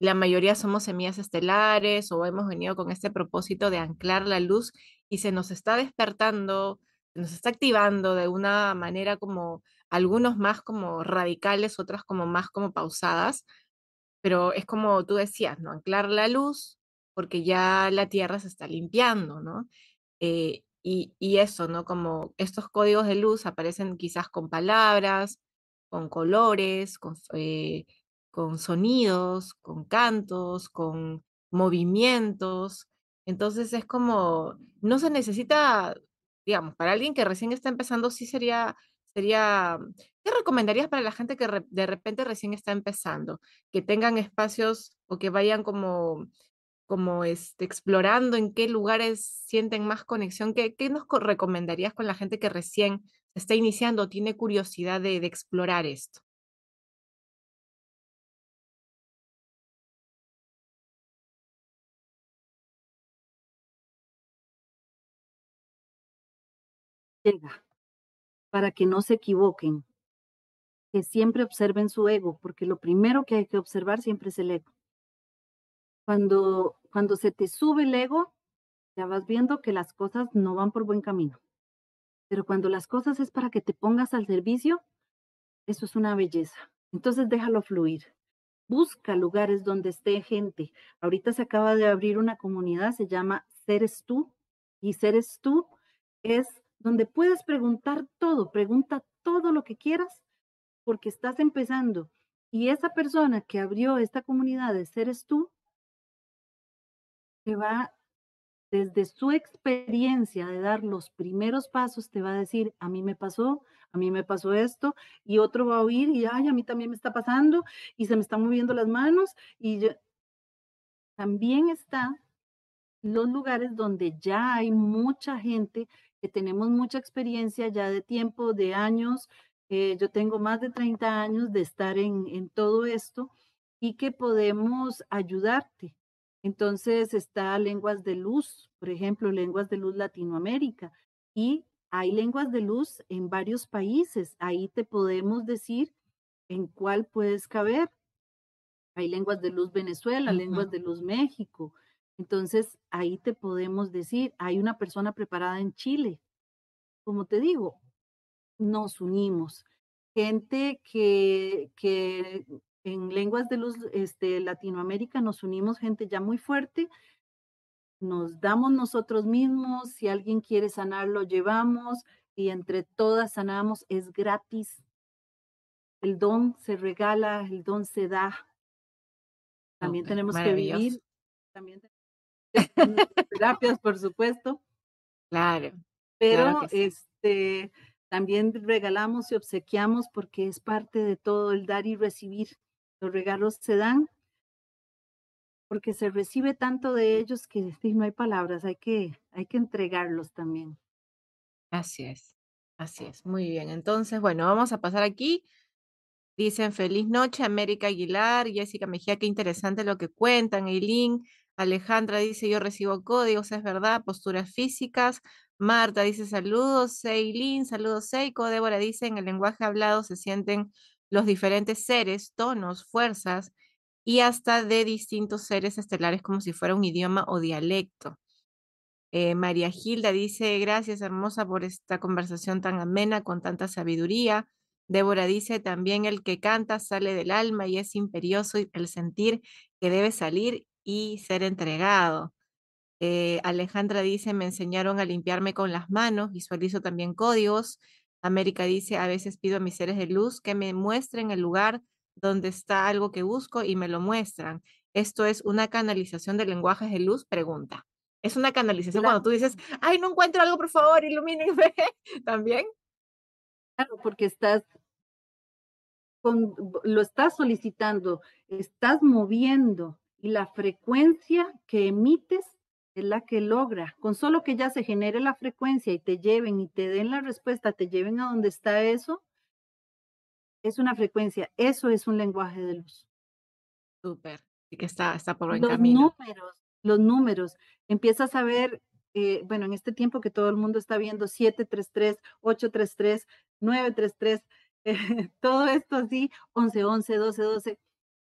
Speaker 1: la mayoría somos semillas estelares, o hemos venido con este propósito de anclar la luz, y se nos está despertando, nos está activando de una manera como algunos más como radicales, otras como más como pausadas, pero es como tú decías, ¿no? Anclar la luz, porque ya la tierra se está limpiando, ¿no? Eh, y y eso, ¿no? Como estos códigos de luz aparecen quizás con palabras, con colores, con eh, con sonidos, con cantos, con movimientos. Entonces, es como no se necesita, digamos, para alguien que recién está empezando, sí sería sería ¿qué recomendarías para la gente que de repente recién está empezando? Que tengan espacios o que vayan como como, este, explorando en qué lugares sienten más conexión, ¿qué qué nos co recomendarías con la gente que recién está iniciando tiene curiosidad de explorar esto?
Speaker 2: Para que no se equivoquen, que siempre observen su ego, porque lo primero que hay que observar siempre es el ego. Cuando cuando se te sube el ego, ya vas viendo que las cosas no van por buen camino. Pero cuando las cosas es para que te pongas al servicio, eso es una belleza. Entonces déjalo fluir. Busca lugares donde esté gente. Ahorita se acaba de abrir una comunidad, se llama Seres Tú, y Seres Tú es donde puedes preguntar todo, pregunta todo lo que quieras, porque estás empezando. Y esa persona que abrió esta comunidad de Seres Tú te va desde su experiencia de dar los primeros pasos, te va a decir, a mí me pasó, a mí me pasó esto, y otro va a oír y, ay, a mí también me está pasando, y se me están moviendo las manos, y también está los lugares donde ya hay mucha gente, que tenemos mucha experiencia ya de tiempo, de años. Eh, yo tengo más de 30 años de estar en, en todo esto y que podemos ayudarte. Entonces está Lenguas de Luz, por ejemplo, Lenguas de Luz Latinoamérica. Y hay lenguas de luz en varios países. Ahí te podemos decir en cuál puedes caber. Hay lenguas de luz Venezuela, lenguas de luz México, entonces, ahí te podemos decir, hay una persona preparada en Chile. Como te digo, nos unimos. Gente que, que en lenguas de luz este, Latinoamérica nos unimos, gente ya muy fuerte. Nos damos nosotros mismos, si alguien quiere sanar, lo llevamos y entre todas sanamos, es gratis. El don se regala, el don se da. También tenemos que vivir, también terapias, por supuesto.
Speaker 1: Claro.
Speaker 2: Pero este también regalamos y obsequiamos porque es parte de todo el dar y recibir. Los regalos se dan porque se recibe tanto de ellos que no hay palabras, hay que, hay que entregarlos también.
Speaker 1: Así es, así es, muy bien. Entonces, bueno, vamos a pasar aquí. Dicen feliz noche, América Aguilar, Jessica Mejía, qué interesante lo que cuentan, Eileen. Alejandra dice, yo recibo códigos, es verdad, posturas físicas. Marta dice, saludos, Seilin, saludos, Seiko. Débora dice, en el lenguaje hablado se sienten los diferentes seres, tonos, fuerzas y hasta de distintos seres estelares como si fuera un idioma o dialecto. Eh, María Gilda dice, gracias hermosa por esta conversación tan amena, con tanta sabiduría. Débora dice, también el que canta sale del alma y es imperioso el sentir que debe salir y ser entregado. Eh, Alejandra dice, me enseñaron a limpiarme con las manos, visualizo también códigos. América dice, a veces pido a mis seres de luz que me muestren el lugar donde está algo que busco y me lo muestran. Esto es una canalización de lenguajes de luz, pregunta. Es una canalización cuando tú dices, ay, no encuentro algo, por favor, ilumínenme. ¿También?
Speaker 2: Claro, porque estás lo estás solicitando, estás moviendo y la frecuencia que emites es la que logra. Con solo que ya se genere la frecuencia y te lleven y te den la respuesta, te lleven a donde está eso, es una frecuencia. Eso es un lenguaje de luz.
Speaker 1: Súper. Y que está, está por buen
Speaker 2: los
Speaker 1: camino.
Speaker 2: números, los números. Empiezas a ver, eh, bueno, en este tiempo que todo el mundo está viendo 733, 833, 933, todo esto así, 11, 11, 12, 12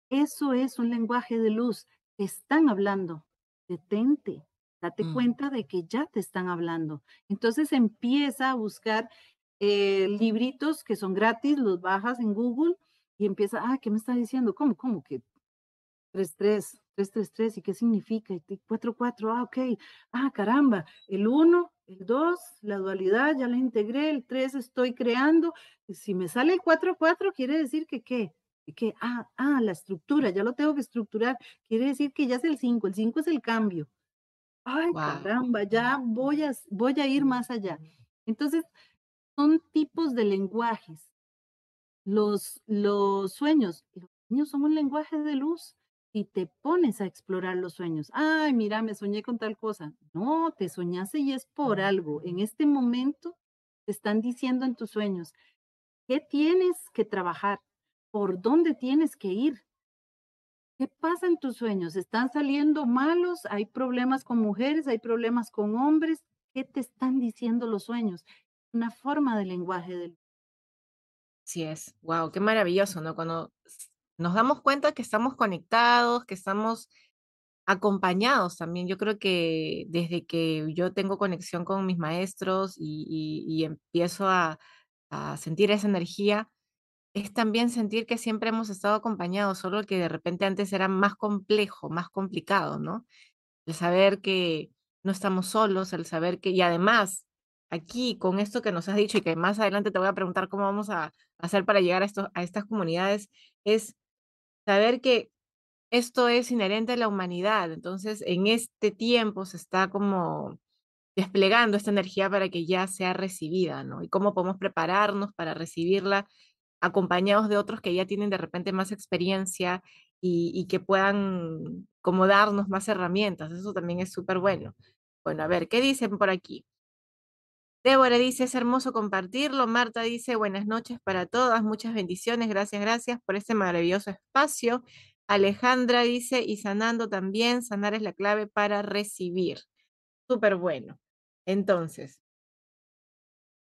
Speaker 2: eso es un lenguaje de luz. Te están hablando. Detente. Date mm. cuenta de que ya te están hablando. Entonces empieza a buscar eh, libritos que son gratis, los bajas en Google y empieza, ah, ¿qué me está diciendo? ¿Cómo? ¿Cómo que 3-3, 3-3-3 y qué significa? Y 4-4, ah, ok. Ah, caramba, el 1, el 2, la dualidad, ya la integré, el 3 estoy creando. Si me sale el 4-4, quiere decir que qué? Que, ah, ah, la estructura, ya lo tengo que estructurar, quiere decir que ya es el 5, el 5 es el cambio. Ay, caramba, ya voy a, voy a ir más allá. Entonces, son tipos de lenguajes. Los, los sueños, los sueños son un lenguaje de luz y te pones a explorar los sueños. Ay, mira, me soñé con tal cosa. No, te soñaste y es por algo. En este momento te están diciendo en tus sueños, ¿qué tienes que trabajar? Por dónde tienes que ir. ¿Qué pasa en tus sueños? ¿Están saliendo malos? ¿Hay problemas con mujeres? ¿Hay problemas con hombres? ¿Qué te están diciendo los sueños? Una forma de lenguaje del...
Speaker 1: Es. Wow, qué maravilloso, ¿no? Cuando nos damos cuenta que estamos conectados, que estamos acompañados también. Yo creo que desde que yo tengo conexión con mis maestros y, empiezo a sentir esa energía, es también sentir que siempre hemos estado acompañados, solo que de repente antes era más complejo, más complicado, ¿no? El saber que no estamos solos, el saber que, y además, aquí con esto que nos has dicho y que más adelante te voy a preguntar cómo vamos a hacer para llegar a, esto, a estas comunidades, es saber que esto es inherente a la humanidad. Entonces, en este tiempo se está como desplegando esta energía para que ya sea recibida, ¿no? Y cómo podemos prepararnos para recibirla acompañados de otros que ya tienen de repente más experiencia y, que puedan como darnos más herramientas. Eso también es súper bueno. Bueno, a ver, ¿qué dicen por aquí? Débora dice, es hermoso compartirlo. Marta dice, buenas noches para todas, muchas bendiciones, gracias, gracias por este maravilloso espacio. Alejandra dice, y sanando también, sanar es la clave para recibir. Súper bueno. Entonces,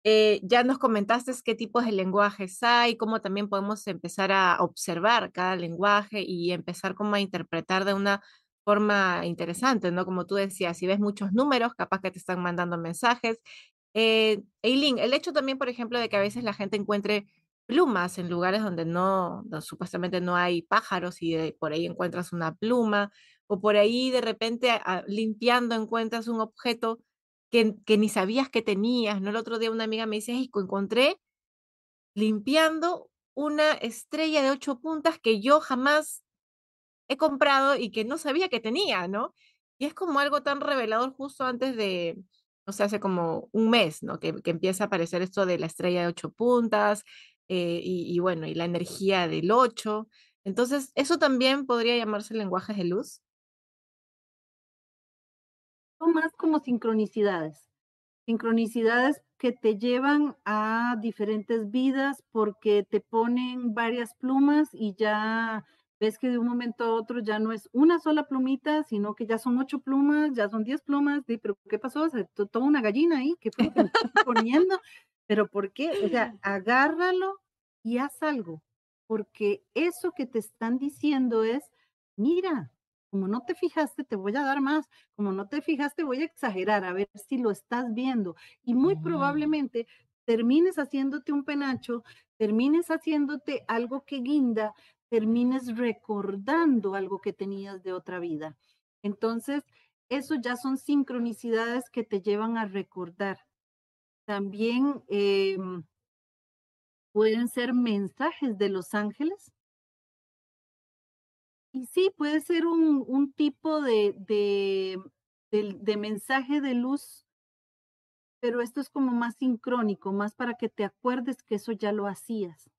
Speaker 1: eh, ya nos comentaste qué tipos de lenguajes hay, cómo también podemos empezar a observar cada lenguaje y empezar como a interpretar de una forma interesante, ¿no? Como tú decías, si ves muchos números, capaz que te están mandando mensajes. Eh, Eileen, el hecho también, por ejemplo, de que a veces la gente encuentre plumas en lugares donde no, supuestamente no hay pájaros y por ahí encuentras una pluma, o por ahí de repente limpiando encuentras un objeto que, ni sabías que tenías, ¿no? El otro día una amiga me dice, "Ay, encontré limpiando una estrella de ocho puntas que yo jamás he comprado y que no sabía que tenía, ¿no? Y es como algo tan revelador justo antes de, o sea, hace como un mes, ¿no? Que, que empieza a aparecer esto de la estrella de ocho puntas eh, y, bueno, y la energía del ocho. Entonces, eso también podría llamarse lenguajes de luz.
Speaker 2: Más como sincronicidades. Sincronicidades que te llevan a diferentes vidas porque te ponen varias plumas y ya ves que de un momento a otro ya no es una sola plumita, sino que ya son ocho plumas, ya son diez plumas. Di, pero ¿qué pasó? Se to- toda una gallina ahí, ¿qué fue que estás poniendo? ¿Pero por qué? O sea, agárralo y haz algo, porque eso que te están diciendo es, mira, como no te fijaste, te voy a dar más como no te fijaste, voy a exagerar a ver si lo estás viendo. Y muy
Speaker 1: Mm,
Speaker 2: probablemente termines haciéndote un penacho, termines haciéndote algo que guinda, termines recordando algo que tenías de otra vida. Entonces, eso ya son sincronicidades que te llevan a recordar. También em, pueden ser mensajes de los ángeles. Sí, puede ser un, un tipo de, de, de mensaje de luz Pero esto es como más sincrónico, más para que te acuerdes que eso ya lo hacías.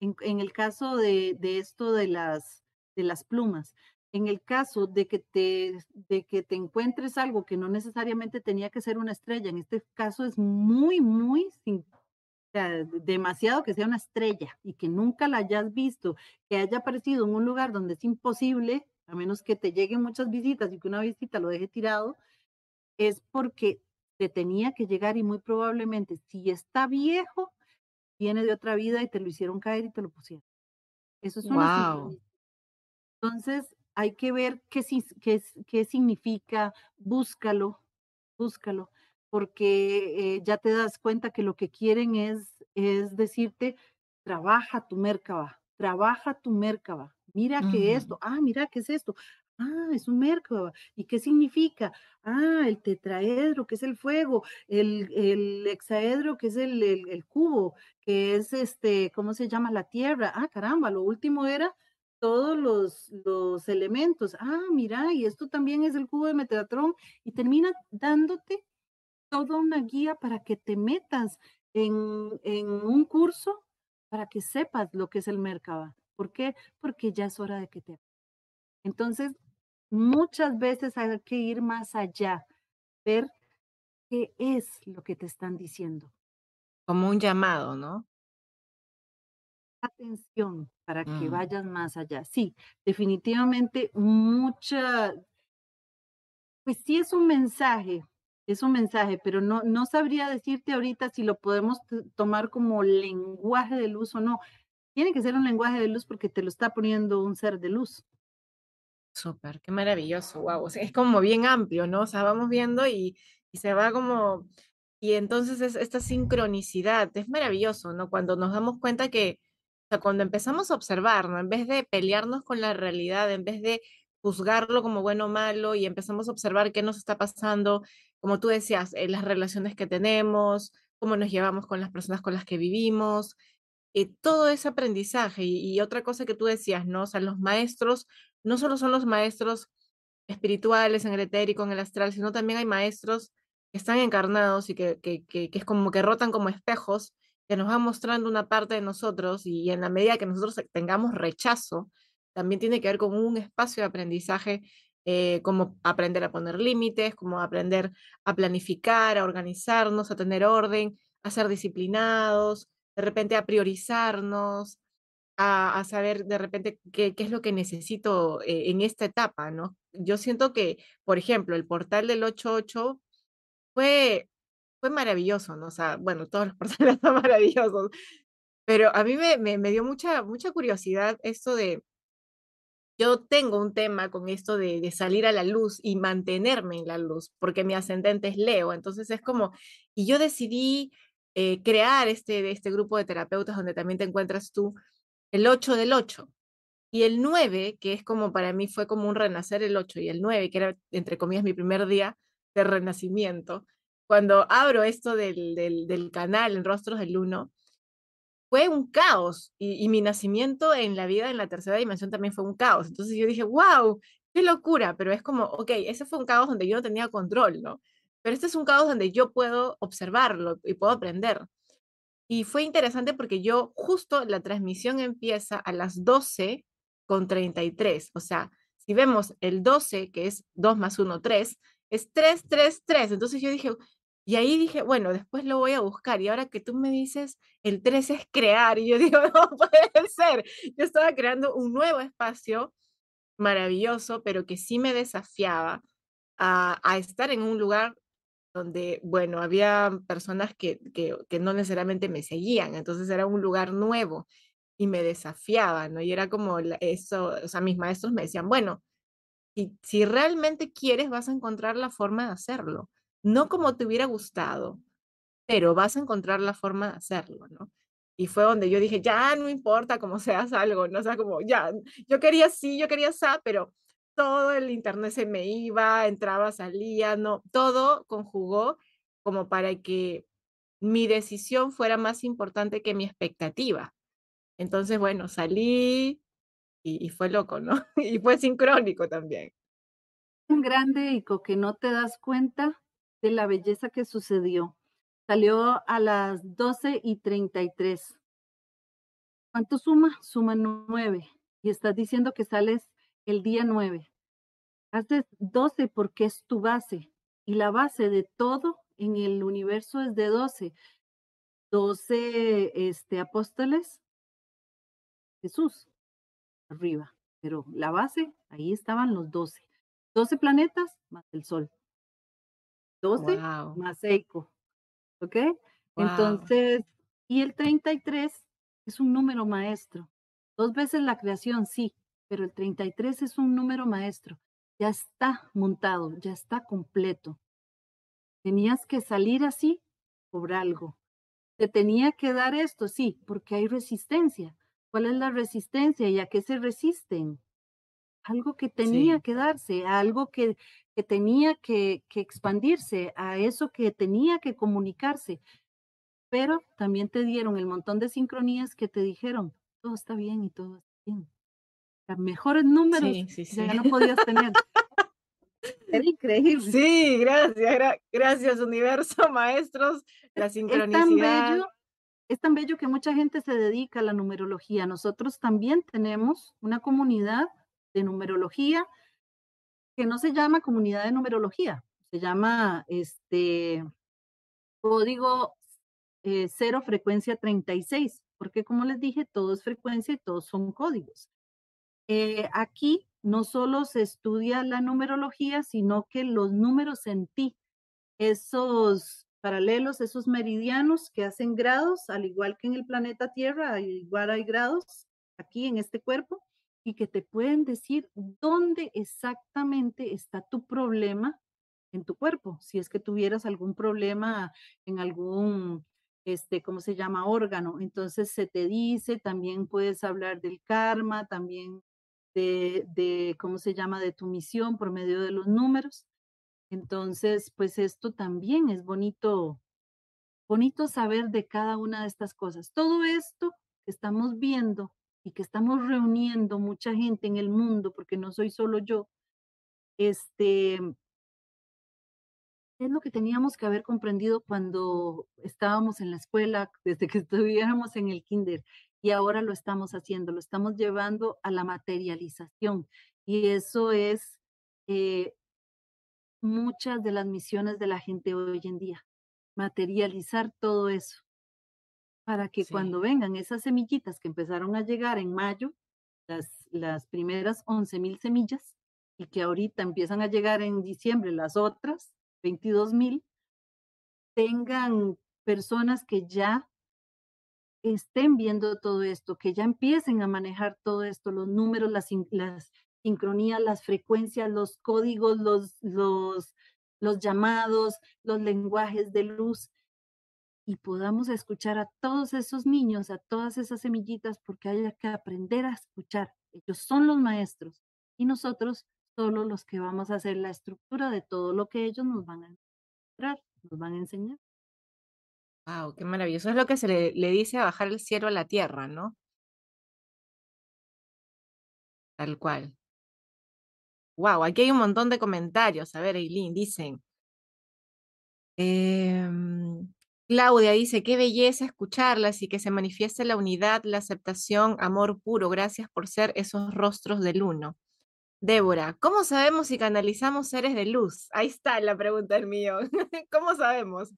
Speaker 2: En, el caso de, esto de las, de las plumas, en el caso de que, te, de que te encuentres algo que no necesariamente tenía que ser una estrella, en este caso es muy, muy, sea, demasiado que sea una estrella y que nunca la hayas visto, que haya aparecido en un lugar donde es imposible, a menos que te lleguen muchas visitas y que una visita lo deje tirado, es porque te tenía que llegar y muy probablemente, si está viejo, viene de otra vida y te lo hicieron caer y te lo pusieron. Eso es una
Speaker 1: wow.
Speaker 2: Entonces, hay que ver qué, qué, qué significa, búscalo, búscalo, porque eh, ya te das cuenta que lo que quieren es, es decirte, trabaja tu Merkaba, trabaja tu Merkaba. Mira que esto, ah, mira, ¿qué es esto? Ah, es un Merkaba. ¿Y qué significa? Ah, el tetraedro, que es el fuego, el, el hexaedro, que es el, el, el cubo, que es este, ¿cómo se llama? La tierra. Ah, caramba, lo último era todos los, los elementos. Ah, mira, y esto también es el cubo de Metatron, y termina dándote toda una guía para que te metas en, en un curso para que sepas lo que es el Merkaba. ¿Por qué? Porque ya es hora de que te... Entonces, muchas veces hay que ir más allá, ver qué es lo que te están diciendo.
Speaker 1: Como un llamado, ¿no?
Speaker 2: Atención para que
Speaker 1: Mm.
Speaker 2: vayas más allá. Sí, definitivamente mucha, pues sí es un mensaje, es un mensaje, pero no, no sabría decirte ahorita si lo podemos tomar como lenguaje de luz o no. Tiene que ser un lenguaje de luz porque te lo está poniendo un ser de luz.
Speaker 1: Súper, qué maravilloso, wow. O sea, es como bien amplio, ¿no? O sea, vamos viendo y, y se va como, y entonces es esta sincronicidad, es maravilloso, ¿no? Cuando nos damos cuenta que, o sea, cuando empezamos a observar, ¿no? En vez de pelearnos con la realidad, en vez de juzgarlo como bueno o malo y empezamos a observar qué nos está pasando, como tú decías, en las relaciones que tenemos, cómo nos llevamos con las personas con las que vivimos, eh, todo ese aprendizaje. Y, otra cosa que tú decías, ¿no? O sea, los maestros no solo son los maestros espirituales en el etérico, en el astral, sino también hay maestros que están encarnados y que, que, que, que es como que rotan como espejos, que nos van mostrando una parte de nosotros y en la medida que nosotros tengamos rechazo, también tiene que ver con un espacio de aprendizaje eh, como aprender a poner límites, como aprender a planificar, a organizarnos, a tener orden, a ser disciplinados, de repente a priorizarnos, a, a saber de repente qué, qué, es lo que necesito eh, en esta etapa, ¿no? Yo siento que, por ejemplo, el portal del 88 fue, fue maravilloso, ¿no? O sea, bueno, todos los portales son maravillosos, pero a mí me, me, me dio mucha, mucha curiosidad esto de yo tengo un tema con esto de, salir a la luz y mantenerme en la luz, porque mi ascendente es Leo, entonces es como, y yo decidí eh, crear este, este grupo de terapeutas donde también te encuentras tú, el 8 del 8, y el 9, que es como para mí fue como un renacer el 8 y el 9, que era, entre comillas, mi primer día de renacimiento, cuando abro esto del, del, del canal en Rostros del 1, fue un caos y, y, mi nacimiento en la vida en la tercera dimensión también fue un caos. Entonces yo dije, wow, qué locura, pero es como, ok, ese fue un caos donde yo no tenía control, ¿no? Pero este es un caos donde yo puedo observarlo y puedo aprender. Y fue interesante porque yo justo la transmisión empieza a las 12 con 33, o sea, si vemos el 12, que es 2 más 1, 3, es 3, 3, 3. Entonces yo dije, y ahí dije, bueno, después lo voy a buscar. Y ahora que tú me dices, el 3 es crear. Y yo digo, no puede ser. Yo estaba creando un nuevo espacio maravilloso, pero que sí me desafiaba a, a estar en un lugar donde, bueno, había personas que, que, que, no necesariamente me seguían. Entonces era un lugar nuevo y me desafiaba, ¿no? Y era como eso, o sea, mis maestros me decían, bueno, si, si realmente quieres, vas a encontrar la forma de hacerlo no como te hubiera gustado, pero vas a encontrar la forma de hacerlo, ¿no? Y fue donde yo dije, ya no importa cómo seas algo, ¿no? O sea, como ya, yo quería sí, yo quería sa, pero todo el internet se me iba, entraba, salía, no, todo conjugó como para que mi decisión fuera más importante que mi expectativa. Entonces, bueno, salí y, y fue loco, ¿no? Y fue sincrónico también.
Speaker 2: Tan grande, Ico, que no te das cuenta de la belleza que sucedió. Salió a las 12 y 33. ¿Cuánto suma? Suma 9. Y estás diciendo que sales el día 9. Haces 12 porque es tu base. Y la base de todo en el universo es de 12. 12 este, apóstoles. Jesús, arriba. Pero la base, ahí estaban los 12. 12 planetas más el Sol. 12 wow. más Eiko. ¿Ok? Wow. Entonces, y el 33 es un número maestro. Dos veces la creación, sí, pero el 33 es un número maestro. Ya está montado, ya está completo. Tenías que salir así por algo. Te tenía que dar esto, sí, porque hay resistencia. ¿Cuál es la resistencia y a qué se resisten? Algo que tenía sí. que darse, algo que, que tenía que, que, expandirse, a eso que tenía que comunicarse. Pero también te dieron el montón de sincronías que te dijeron, todo está bien y todo está bien. Los mejores números sí, sí, ya no podías tener. Era increíble.
Speaker 1: Sí, gracias, gra gracias universo, maestros, la sincronicidad.
Speaker 2: Es tan, bello, es tan bello que mucha gente se dedica a la numerología. Nosotros también tenemos una comunidad de numerología que no se llama comunidad de numerología, se llama este código eh, cero frecuencia 36, porque como les dije, todo es frecuencia y todos son códigos. Eh, aquí no solo se estudia la numerología, sino que los números en ti, esos paralelos, esos meridianos que hacen grados, al igual que en el planeta Tierra, igual hay grados aquí en este cuerpo, y que te pueden decir dónde exactamente está tu problema en tu cuerpo. Si es que tuvieras algún problema en algún, este, ¿cómo se llama? órgano. Entonces se te dice, también puedes hablar del karma, también de, ¿cómo se llama? De tu misión por medio de los números. Entonces, pues esto también es bonito, bonito saber de cada una de estas cosas. Todo esto que estamos viendo y que estamos reuniendo mucha gente en el mundo, porque no soy solo yo, este, es lo que teníamos que haber comprendido cuando estábamos en la escuela, desde que estuviéramos en el kinder, y ahora lo estamos haciendo, lo estamos llevando a la materialización. Y eso es eh, muchas de las misiones de la gente hoy en día, materializar todo eso, para que cuando vengan esas semillitas que empezaron a llegar en mayo, las, las primeras 11 mil semillas, y que ahorita empiezan a llegar en diciembre las otras 22 mil, tengan personas que ya estén viendo todo esto, que ya empiecen a manejar todo esto, los números, las, las sincronías, las frecuencias, los códigos, los, los, los llamados, los lenguajes de luz, y podamos escuchar a todos esos niños, a todas esas semillitas, porque hay que aprender a escuchar. Ellos son los maestros y nosotros solo los que vamos a hacer la estructura de todo lo que ellos nos van a mostrar, nos van a enseñar.
Speaker 1: Wow, qué maravilloso. Es lo que se le, le dice a bajar el cielo a la tierra, ¿no? Tal cual. Wow, aquí hay un montón de comentarios. A ver, Eileen, dicen. Em, Claudia dice, qué belleza escucharlas y que se manifieste la unidad, la aceptación, amor puro. Gracias por ser esos rostros del uno. Débora, ¿cómo sabemos si canalizamos seres de luz? Ahí está la pregunta del mío. ¿Cómo sabemos?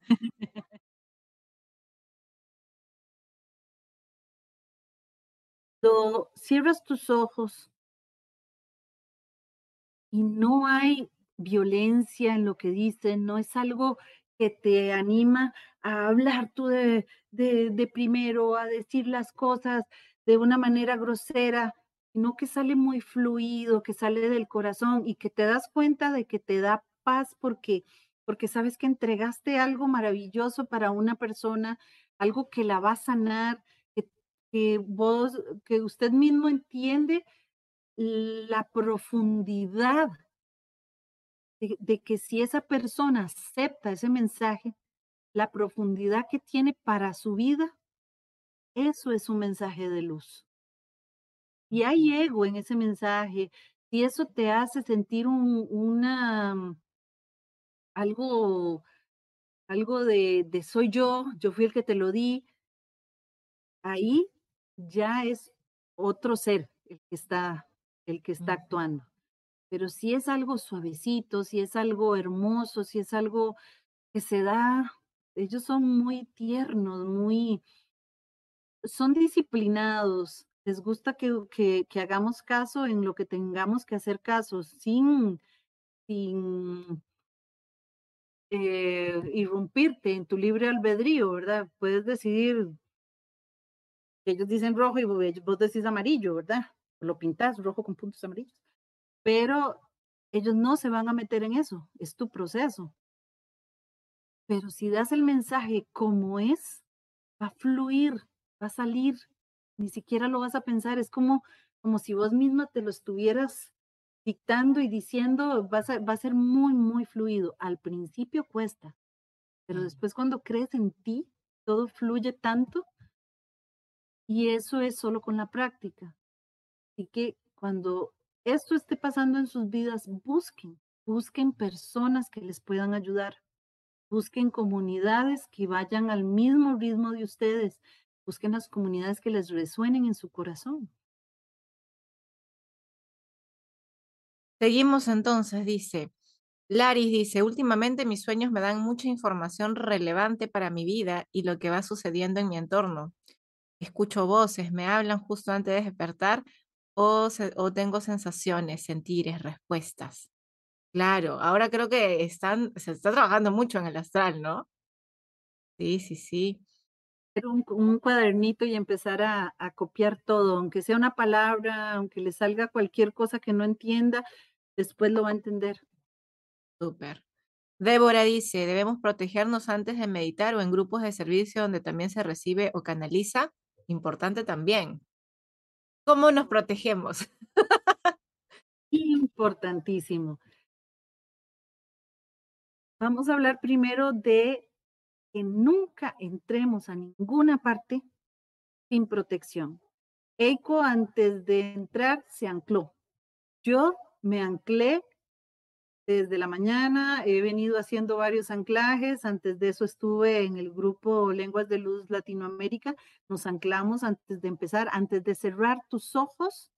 Speaker 2: Cuando cierras tus ojos y no hay violencia en lo que dicen, no es algo que te anima a hablar tú de, de, de primero, a decir las cosas de una manera grosera, sino que sale muy fluido, que sale del corazón y que te das cuenta de que te da paz porque, porque sabes que entregaste algo maravilloso para una persona, algo que la va a sanar, que, vos, que usted mismo entiende la profundidad de, de que si esa persona acepta ese mensaje, la profundidad que tiene para su vida, eso es un mensaje de luz. Y hay ego en ese mensaje, y eso te hace sentir un, una, mm, algo, algo de, de soy yo, yo fui el que te lo di, ahí ya es otro ser el que está, el que está actuando. Pero si es algo suavecito, si es algo hermoso, si es algo que se da, ellos son muy tiernos, muy, son disciplinados, les gusta que, que, hagamos caso en lo que tengamos que hacer caso, sin, sin eh, irrumpirte en tu libre albedrío, ¿verdad? Puedes decidir, ellos dicen rojo y vos decís amarillo, ¿verdad? Lo pintas rojo con puntos amarillos. Pero ellos no se van a meter en eso, es tu proceso. Pero si das el mensaje como es, va a fluir, va a salir ni siquiera lo vas a pensar, es como, como si vos misma te lo estuvieras dictando y diciendo, va a, va a ser muy, muy fluido. Al principio cuesta, pero después cuando crees en ti, todo fluye tanto y eso es solo con la práctica. Así que cuando esto esté pasando en sus vidas, busquen, busquen personas que les puedan ayudar, busquen comunidades que vayan al mismo ritmo de ustedes, Busquen las comunidades que les resuenen en su corazón.
Speaker 1: Seguimos entonces, dice. Laris dice, últimamente mis sueños me dan mucha información relevante para mi vida y lo que va sucediendo en mi entorno. Escucho voces, me hablan justo antes de despertar o, o tengo sensaciones, sentires, respuestas. Claro, ahora creo que están, se está trabajando mucho en el astral, ¿no? Sí, sí, sí
Speaker 2: un, un, cuadernito y empezar a, a, copiar todo, aunque sea una palabra, aunque le salga cualquier cosa que no entienda, después lo va a entender.
Speaker 1: Súper. Débora dice, debemos protegernos antes de meditar o en grupos de servicio donde también se recibe o canaliza. Importante también. ¿Cómo nos protegemos?
Speaker 2: Importantísimo. Vamos a hablar primero de que nunca entremos a ninguna parte sin protección. Eiko antes de entrar se ancló. Yo me anclé desde la mañana, he venido haciendo varios anclajes, antes de eso estuve en el grupo Lenguas de Luz Latinoamérica, nos anclamos antes de empezar, antes de cerrar tus ojos,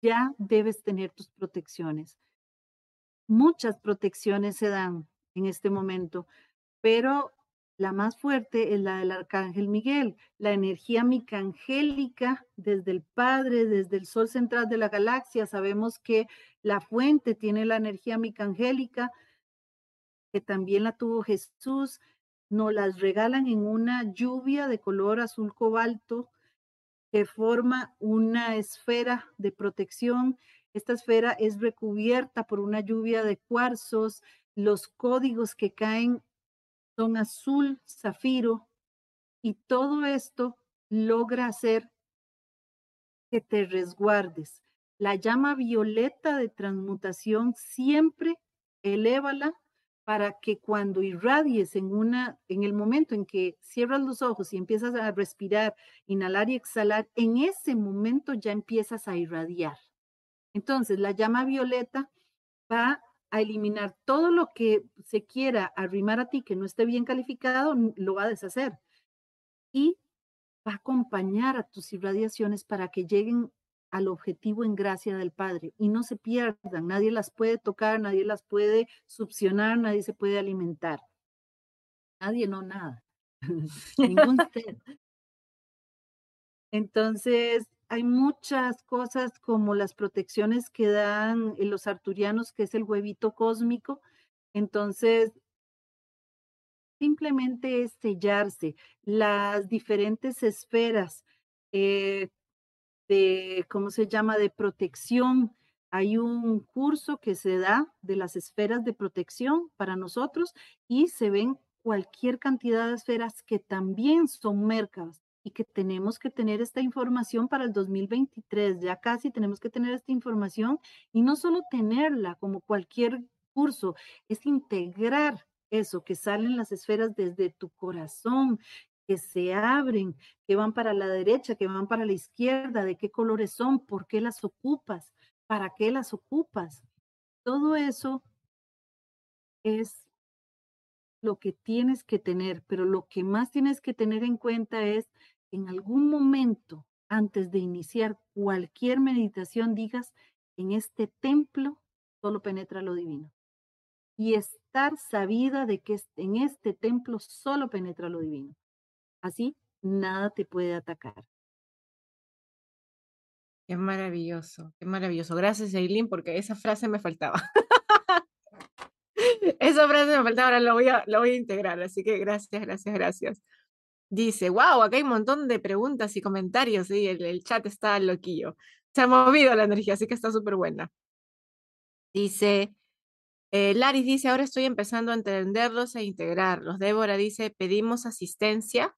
Speaker 2: ya debes tener tus protecciones. Muchas protecciones se dan en este momento, pero la más fuerte es la del arcángel Miguel, la energía micangélica desde el Padre, desde el Sol central de la galaxia. Sabemos que la fuente tiene la energía micangélica, que también la tuvo Jesús. Nos las regalan en una lluvia de color azul cobalto que forma una esfera de protección. Esta esfera es recubierta por una lluvia de cuarzos. Los códigos que caen son azul, zafiro, y todo esto logra hacer que te resguardes. La llama violeta de transmutación siempre elévala para que cuando irradies en una en el momento en que cierras los ojos y empiezas a respirar, inhalar y exhalar, en ese momento ya empiezas a irradiar. Entonces, la llama violeta va a eliminar todo lo que se quiera arrimar a ti que no esté bien calificado, lo va a deshacer. Y va a acompañar a tus irradiaciones para que lleguen al objetivo en gracia del Padre y no se pierdan. Nadie las puede tocar, nadie las puede succionar, nadie se puede alimentar. Nadie, no nada. Ningún Entonces, hay muchas cosas como las protecciones que dan eh, los arturianos, que es el huevito cósmico. Entonces, simplemente es sellarse las diferentes esferas eh, de, ¿cómo se llama?, de protección. Hay un curso que se da de las esferas de protección para nosotros y se ven cualquier cantidad de esferas que también son mercas y que tenemos que tener esta información para el 2023. Ya casi tenemos que tener esta información y no solo tenerla como cualquier curso, es integrar eso que salen las esferas desde tu corazón, que se abren, que van para la derecha, que van para la izquierda, de qué colores son, por qué las ocupas, para qué las ocupas. Todo eso es lo que tienes que tener, pero lo que más tienes que tener en cuenta es en algún momento antes de iniciar cualquier meditación digas, en este templo solo penetra lo divino. Y estar sabida de que en este templo solo penetra lo divino. Así, nada te puede atacar.
Speaker 1: Qué maravilloso, qué maravilloso. Gracias, Eileen, porque esa frase me faltaba. esa frase me faltaba, ahora la voy, a, la voy a integrar. Así que gracias, gracias, gracias. Dice, wow, acá hay un montón de preguntas y comentarios, y el, chat está loquillo. Se ha movido la energía, así que está súper buena. Dice, eh, Laris dice, ahora estoy empezando a entenderlos e integrarlos. Débora dice, pedimos asistencia.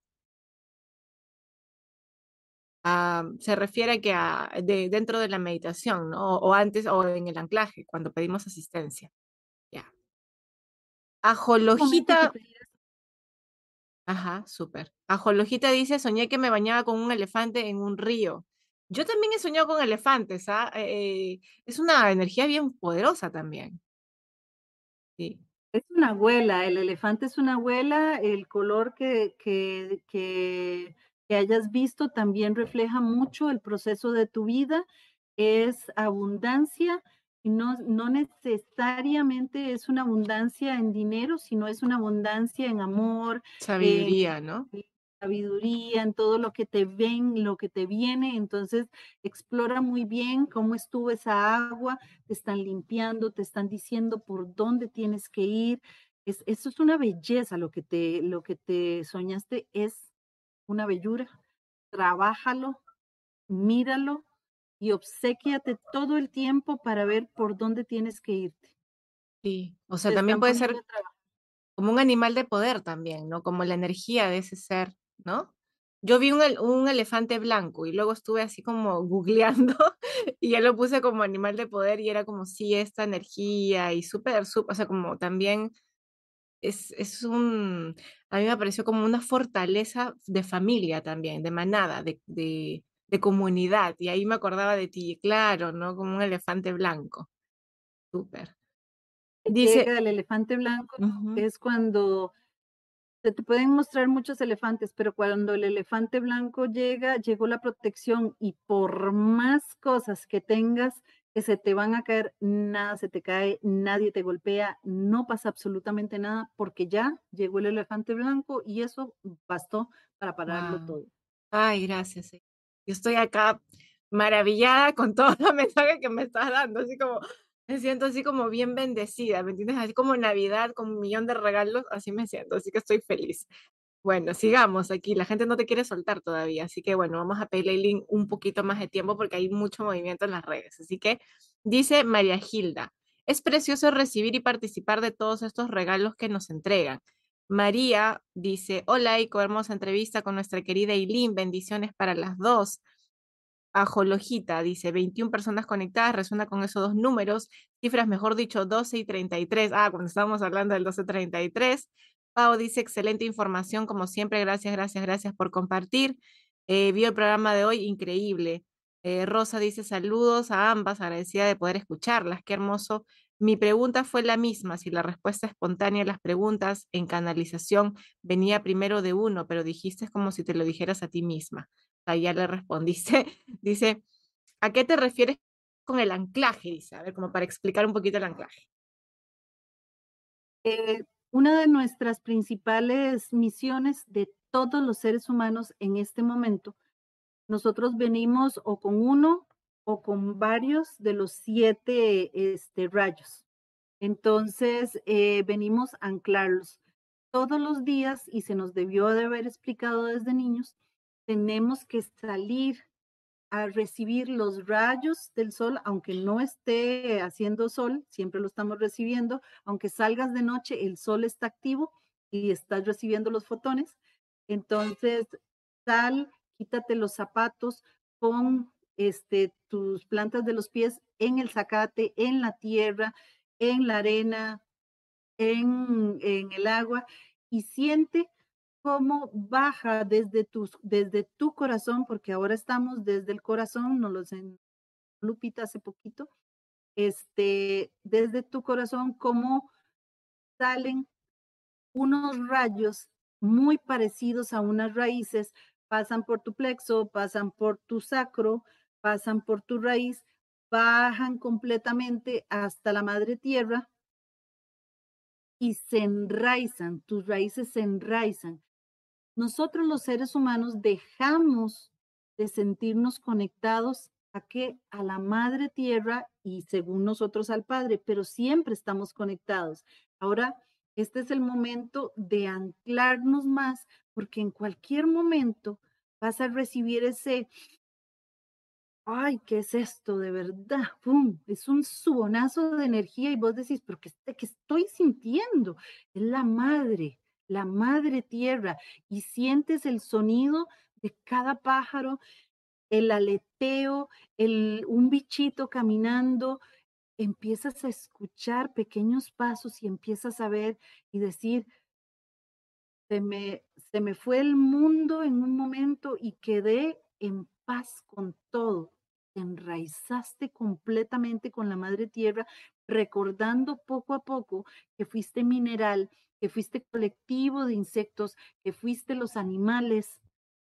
Speaker 1: Ah, se refiere a que a, de, dentro de la meditación, ¿no? O, antes, o en el anclaje, cuando pedimos asistencia. Ya. Ajolojita. Ajá, súper. Ajolojita dice, soñé que me bañaba con un elefante en un río. Yo también he soñado con elefantes, ¿ah? Eh, es una energía bien poderosa también.
Speaker 2: Sí. Es una abuela, el elefante es una abuela, el color que, que, que, hayas visto también refleja mucho el proceso de tu vida, es abundancia no, no necesariamente es una abundancia en dinero, sino es una abundancia en amor.
Speaker 1: Sabiduría, ¿no?
Speaker 2: Sabiduría, en todo lo que te ven, lo que te viene. Entonces, explora muy bien cómo estuvo esa agua, te están limpiando, te están diciendo por dónde tienes que ir. Es, eso es una belleza, lo que te, lo que te soñaste es una bellura. Trabájalo, míralo, y obsequiate todo el tiempo para ver por dónde tienes que irte.
Speaker 1: Sí, o sea, también puede ser como un animal de poder también, ¿no? Como la energía de ese ser, ¿no? Yo vi un, un elefante blanco y luego estuve así como googleando y ya lo puse como animal de poder y era como, sí, esta energía y súper, súper, o sea, como también es, es un, a mí me pareció como una fortaleza de familia también, de manada, de, de de comunidad. Y ahí me acordaba de ti, claro, ¿no? Como un elefante blanco. Súper.
Speaker 2: Dice, el elefante blanco, es cuando se te pueden mostrar muchos elefantes, pero cuando el elefante blanco llega, llegó la protección y por más cosas que tengas que se te van a caer, nada se te cae, nadie te golpea, no pasa absolutamente nada porque ya llegó el elefante blanco y eso bastó para pararlo todo.
Speaker 1: Ay, gracias. Yo estoy acá maravillada con todo el mensaje que me estás dando, así como me siento así como bien bendecida, ¿me entiendes? Así como Navidad con un millón de regalos, así me siento, así que estoy feliz. Bueno, sigamos aquí. La gente no te quiere soltar todavía, así que bueno, vamos a pedirle un poquito más de tiempo porque hay mucho movimiento en las redes. Así que dice María Gilda, es precioso recibir y participar de todos estos regalos que nos entregan. María dice, hola Ico, hermosa entrevista con nuestra querida Eileen, bendiciones para las dos. Ajolojita dice 21 personas conectadas, resuena con esos dos números, cifras mejor dicho 12 y 33. Ah, cuando estábamos hablando del 1233. Pau dice excelente información, como siempre, gracias, gracias, gracias por compartir. Eh, vio el programa de hoy, increíble. Eh, Rosa dice saludos a ambas, agradecida de poder escucharlas, qué hermoso. Mi pregunta fue la misma, si la respuesta espontánea a las preguntas en canalización venía primero de uno, pero dijiste como si te lo dijeras a ti misma ya le respondiste. Dice, ¿a qué te refieres con el anclaje? Dice, a ver, como para explicar un poquito el anclaje.
Speaker 2: Eh, una de nuestras principales misiones de todos los seres humanos en este momento, nosotros venimos o con uno o con varios de los siete este, rayos. Entonces, eh, venimos a anclarlos todos los días y se nos debió de haber explicado desde niños tenemos que salir a recibir los rayos del sol, aunque no esté haciendo sol, siempre lo estamos recibiendo, aunque salgas de noche, el sol está activo y estás recibiendo los fotones. Entonces, sal, quítate los zapatos, pon este, tus plantas de los pies en el zacate, en la tierra, en la arena, en, en el agua y siente cómo baja desde tu, desde tu corazón, porque ahora estamos desde el corazón, nos lo en Lupita hace poquito, este, desde tu corazón, cómo salen unos rayos muy parecidos a unas raíces, pasan por tu plexo, pasan por tu sacro, pasan por tu raíz, bajan completamente hasta la madre tierra y se enraizan, tus raíces se enraizan nosotros los seres humanos dejamos de sentirnos conectados a qué? A la madre tierra y según nosotros al padre, pero siempre estamos conectados. Ahora, este es el momento de anclarnos más porque en cualquier momento vas a recibir ese, ay, ¿qué es esto de verdad? ¡Pum! Es un subonazo de energía y vos decís, pero ¿qué, estoy sintiendo? Es la madre la madre tierra, y sientes el sonido de cada pájaro, el aleteo, el, un bichito caminando, empiezas a escuchar pequeños pasos y empiezas a ver y decir, se me, se me fue el mundo en un momento y quedé en paz con todo. Te enraizaste completamente con la madre tierra, recordando poco a poco que fuiste mineral, que fuiste colectivo de insectos, que fuiste los animales,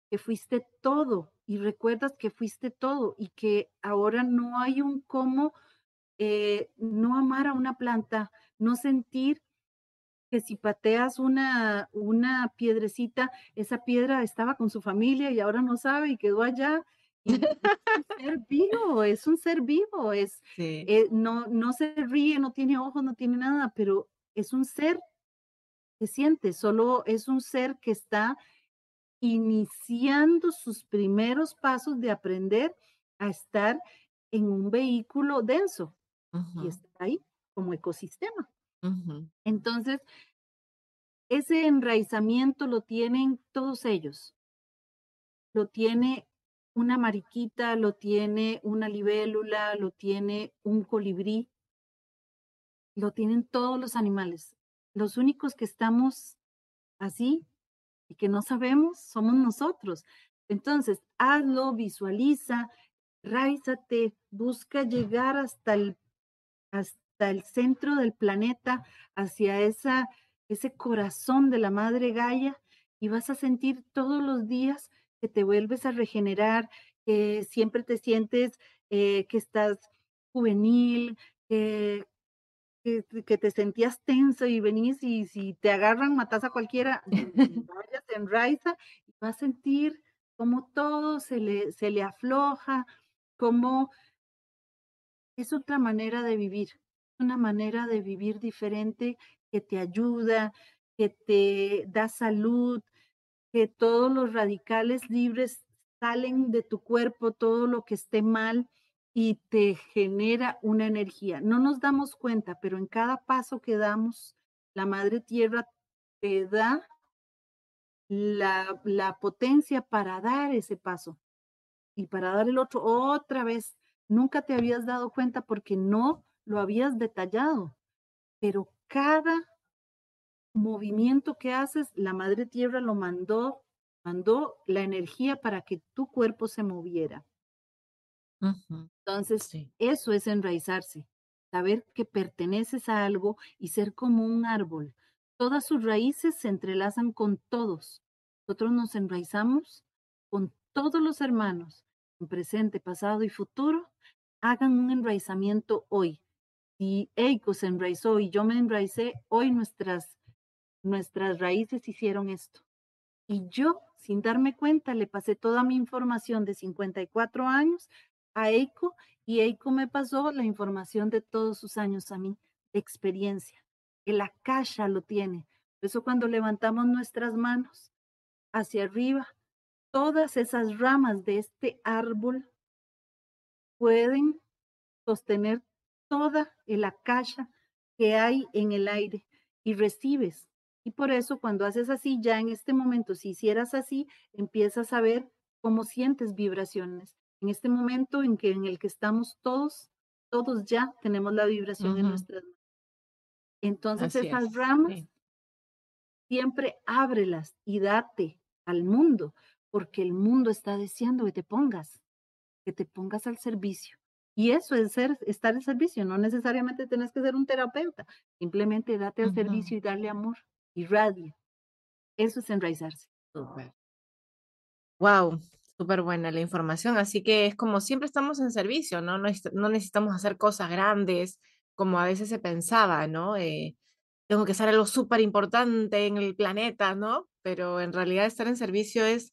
Speaker 2: que fuiste todo y recuerdas que fuiste todo y que ahora no hay un cómo eh, no amar a una planta, no sentir que si pateas una, una piedrecita, esa piedra estaba con su familia y ahora no sabe y quedó allá. Es un ser vivo, es un ser vivo, es, eh, no, no se ríe, no tiene ojos, no tiene nada, pero es un ser siente, solo es un ser que está iniciando sus primeros pasos de aprender a estar en un vehículo denso y está ahí como ecosistema. Entonces, ese enraizamiento lo tienen todos ellos. Lo tiene una mariquita, lo tiene una libélula, lo tiene un colibrí, lo tienen todos los animales. Los únicos que estamos así y que no sabemos somos nosotros. Entonces, hazlo, visualiza, ráizate, busca llegar hasta el, hasta el centro del planeta, hacia esa, ese corazón de la madre Gaia, y vas a sentir todos los días que te vuelves a regenerar, que siempre te sientes eh, que estás juvenil, que, que, que, te sentías tenso y venís y si te agarran, matas a cualquiera, vayas en Raiza y vas a sentir como todo se le, se le afloja, como es otra manera de vivir, una manera de vivir diferente que te ayuda, que te da salud, que todos los radicales libres salen de tu cuerpo, todo lo que esté mal y te genera una energía. No nos damos cuenta, pero en cada paso que damos, la Madre Tierra te da la, la potencia para dar ese paso y para dar el otro otra vez. Nunca te habías dado cuenta porque no lo habías detallado, pero cada movimiento que haces, la Madre Tierra lo mandó, mandó la energía para que tu cuerpo se moviera. Entonces,
Speaker 1: Sí.
Speaker 2: eso es enraizarse, saber que perteneces a algo y ser como un árbol. Todas sus raíces se entrelazan con todos. Nosotros nos enraizamos con todos los hermanos, en presente, pasado y futuro. Hagan un enraizamiento hoy. Si Eiko se enraizó y yo me enraicé, hoy nuestras, nuestras raíces hicieron esto. Y yo, sin darme cuenta, le pasé toda mi información de 54 años a Eiko y Eiko me pasó la información de todos sus años a mí, de experiencia. El Akasha lo tiene. Por eso cuando levantamos nuestras manos hacia arriba, todas esas ramas de este árbol pueden sostener toda el Akasha que hay en el aire y recibes. Y por eso cuando haces así, ya en este momento, si hicieras así, empiezas a ver cómo sientes vibraciones en este momento en, que, en el que estamos todos, todos ya tenemos la vibración en nuestras manos. Entonces
Speaker 1: Así
Speaker 2: esas
Speaker 1: es.
Speaker 2: ramas
Speaker 1: Sí.
Speaker 2: siempre ábrelas y date al mundo, porque el mundo está deseando que te pongas, que te pongas al servicio. Y eso es ser, estar al servicio, no necesariamente tienes que ser un terapeuta, simplemente date al servicio y darle amor y radio. Eso es enraizarse.
Speaker 1: Súper. Wow, súper buena la información. Así que es como siempre estamos en servicio, ¿no? No necesitamos hacer cosas grandes como a veces se pensaba, ¿no? Eh, tengo que hacer algo súper importante en el planeta, ¿no? Pero en realidad estar en servicio es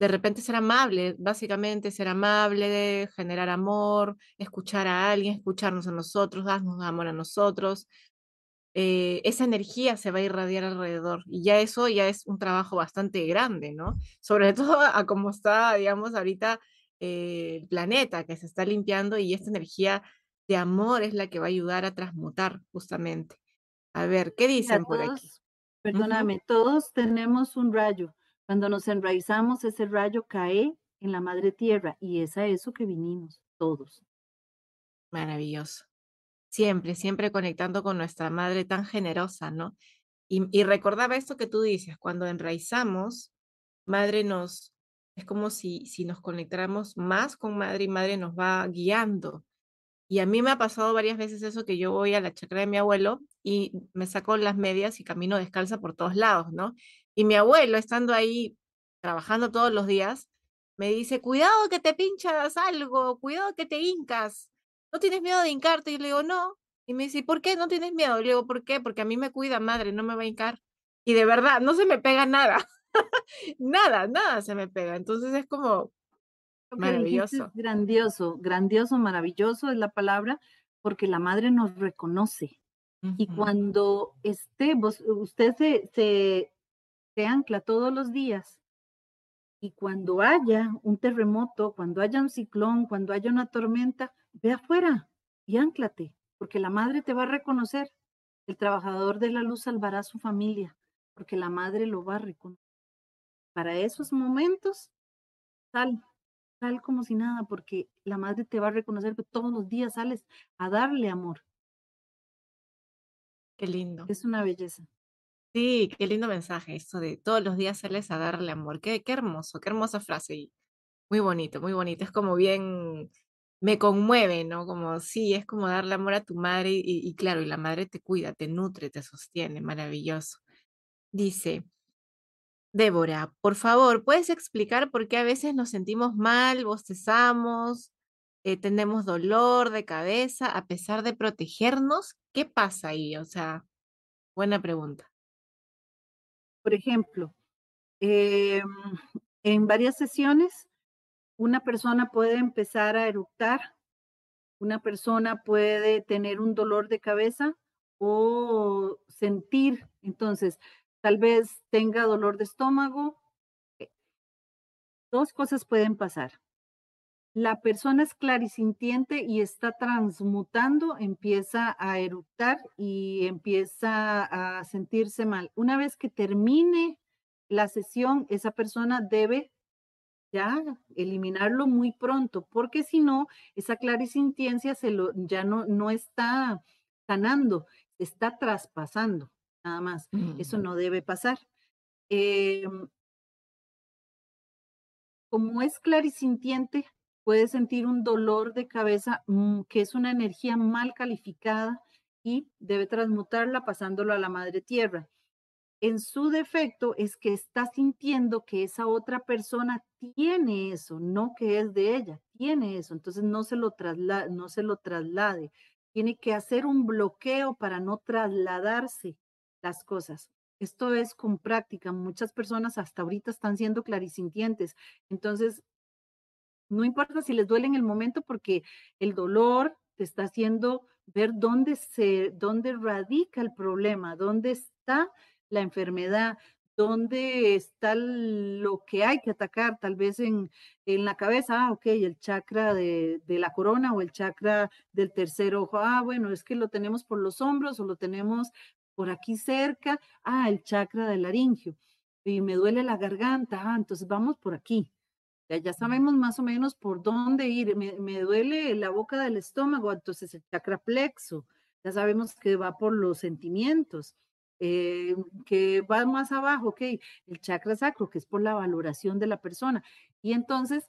Speaker 1: de repente ser amable, básicamente ser amable, generar amor, escuchar a alguien, escucharnos a nosotros, darnos amor a nosotros. Eh, esa energía se va a irradiar alrededor y ya eso ya es un trabajo bastante grande, ¿no? Sobre todo a cómo está, digamos, ahorita eh, el planeta que se está limpiando y esta energía de amor es la que va a ayudar a transmutar justamente. A ver, ¿qué dicen por aquí?
Speaker 2: perdóname, todos tenemos un rayo. Cuando nos enraizamos, ese rayo cae en la madre tierra y es a eso que vinimos, todos.
Speaker 1: Maravilloso. Siempre, siempre conectando con nuestra madre tan generosa, ¿no? Y, recordaba esto que tú dices, cuando enraizamos, madre nos, es como si, si nos conectáramos más con madre y madre nos va guiando. Y a mí me ha pasado varias veces eso que yo voy a la chacra de mi abuelo y me saco las medias y camino descalza por todos lados, ¿no? Y mi abuelo, estando ahí trabajando todos los días, me dice, cuidado que te pinchas algo, cuidado que te hincas, ¿no tienes miedo de hincarte? Y le digo, no. Y me dice, "¿Y ¿por qué no tienes miedo? Y le digo, ¿por qué? Porque a mí me cuida madre, no me va a hincar. Y de verdad, no se me pega nada, nada, nada se me pega. Entonces es como
Speaker 2: dijiste es
Speaker 1: maravilloso.
Speaker 2: grandioso, grandioso, maravilloso es la palabra, porque la madre nos reconoce. Y cuando esté, vos- usted se, se, se ancla todos los días y cuando haya un terremoto, cuando haya un ciclón, cuando haya una tormenta, ve afuera y anclate, porque la madre te va a reconocer. El trabajador de la luz salvará a su familia, porque la madre lo va a reconocer. Para esos momentos, sal, sal como si nada, porque la madre te va a reconocer que todos los días sales a darle amor.
Speaker 1: Qué lindo.
Speaker 2: Es una belleza.
Speaker 1: Sí, qué lindo mensaje, esto de todos los días sales a darle amor. Qué, qué hermoso, qué hermosa frase. Y muy bonito, muy bonito. Es como bien, me conmueve, ¿no? Como sí, es como darle amor a tu madre y, claro, y la madre te cuida, te nutre, te sostiene, maravilloso. Dice, Débora, por favor, ¿puedes explicar por qué a veces nos sentimos mal, bostezamos, eh, tenemos dolor de cabeza a pesar de protegernos? ¿Qué pasa ahí? O sea, buena pregunta.
Speaker 2: Por ejemplo, em, en varias sesiones, una persona puede empezar a eructar, una persona puede tener un dolor de cabeza o sentir, entonces, tal vez tenga dolor de estómago. eh, Dos cosas pueden pasar. La persona es clarisintiente y está transmutando, empieza a eructar y empieza a sentirse mal. Una vez que termine la sesión, esa persona debe ya eliminarlo muy pronto, porque si no, esa clarisintiencia se lo, ya no, no está sanando, está traspasando, nada más. Eso
Speaker 1: Mm,
Speaker 2: no debe pasar. Em, como es clarisintiente, puede sentir un dolor de cabeza, mm, que es una energía mal calificada y debe transmutarla pasándolo a la madre tierra. En su defecto es que está sintiendo que esa otra persona tiene eso, no que es de ella, tiene eso, entonces no se lo trasla no se lo traslade. Tiene que hacer un bloqueo para no trasladarse las cosas. Esto es con práctica. Muchas personas hasta ahorita están siendo clarisintientes. Entonces, no importa si les duele en el momento, porque el dolor te está haciendo ver dónde se dónde radica el problema, dónde está la enfermedad, dónde está lo que hay que atacar, tal vez en en la cabeza, ah, okey, el chakra de de la corona o el chakra del tercer ojo, ah, bueno, es que lo tenemos por los hombros o lo tenemos por aquí cerca, ah, el chakra del laringio, y me duele la garganta, ah, entonces vamos por aquí. Ya, ya sabemos más o menos por dónde ir. Me, me duele la boca del estómago, entonces el chakra plexo. Ya sabemos que va por los sentimientos. Eh, que va más abajo, ok, el chakra sacro, que es por la valoración de la persona. Y entonces,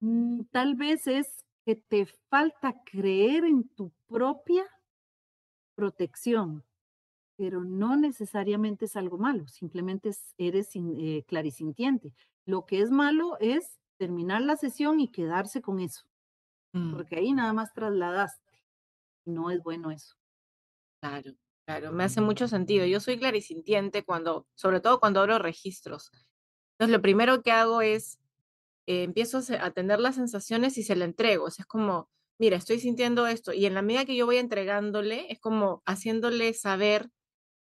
Speaker 2: mm, tal vez es que te falta creer en tu propia protección, pero no necesariamente es algo malo, simplemente es- eres eh, clarisintiente. Lo que es malo es terminar la sesión y quedarse con eso,
Speaker 1: mm,
Speaker 2: porque ahí nada más trasladaste. No es bueno eso.
Speaker 1: Claro, claro, me hace mucho sentido. Yo soy clarisintiente cuando, sobre todo cuando abro registros. Entonces, lo primero que hago es eh, empiezo a, tener las sensaciones y se la entrego. O es como, mira, estoy sintiendo esto. Y en la medida que yo voy entregándole, es como haciéndole saber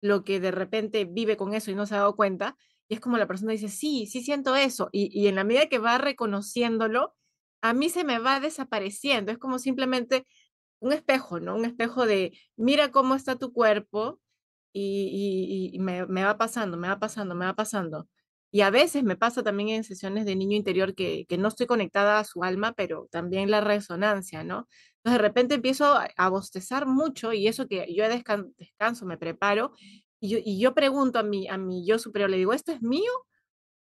Speaker 1: lo que de repente vive con eso y no se ha dado cuenta. Y es como la persona dice, sí, sí siento eso. Y, y en la medida que va reconociéndolo, a mí se me va desapareciendo. Es como simplemente un espejo, ¿no? Un espejo de, mira cómo está tu cuerpo y, me, me va pasando, me va pasando, me va pasando. Y a veces me pasa también en sesiones de niño interior que, no estoy conectada a su alma, pero también la resonancia, ¿no? Entonces de repente empiezo a, bostezar mucho y eso que yo descan- descanso, me preparo y yo, y yo pregunto a mi, a mi yo superior, le digo, ¿esto es mío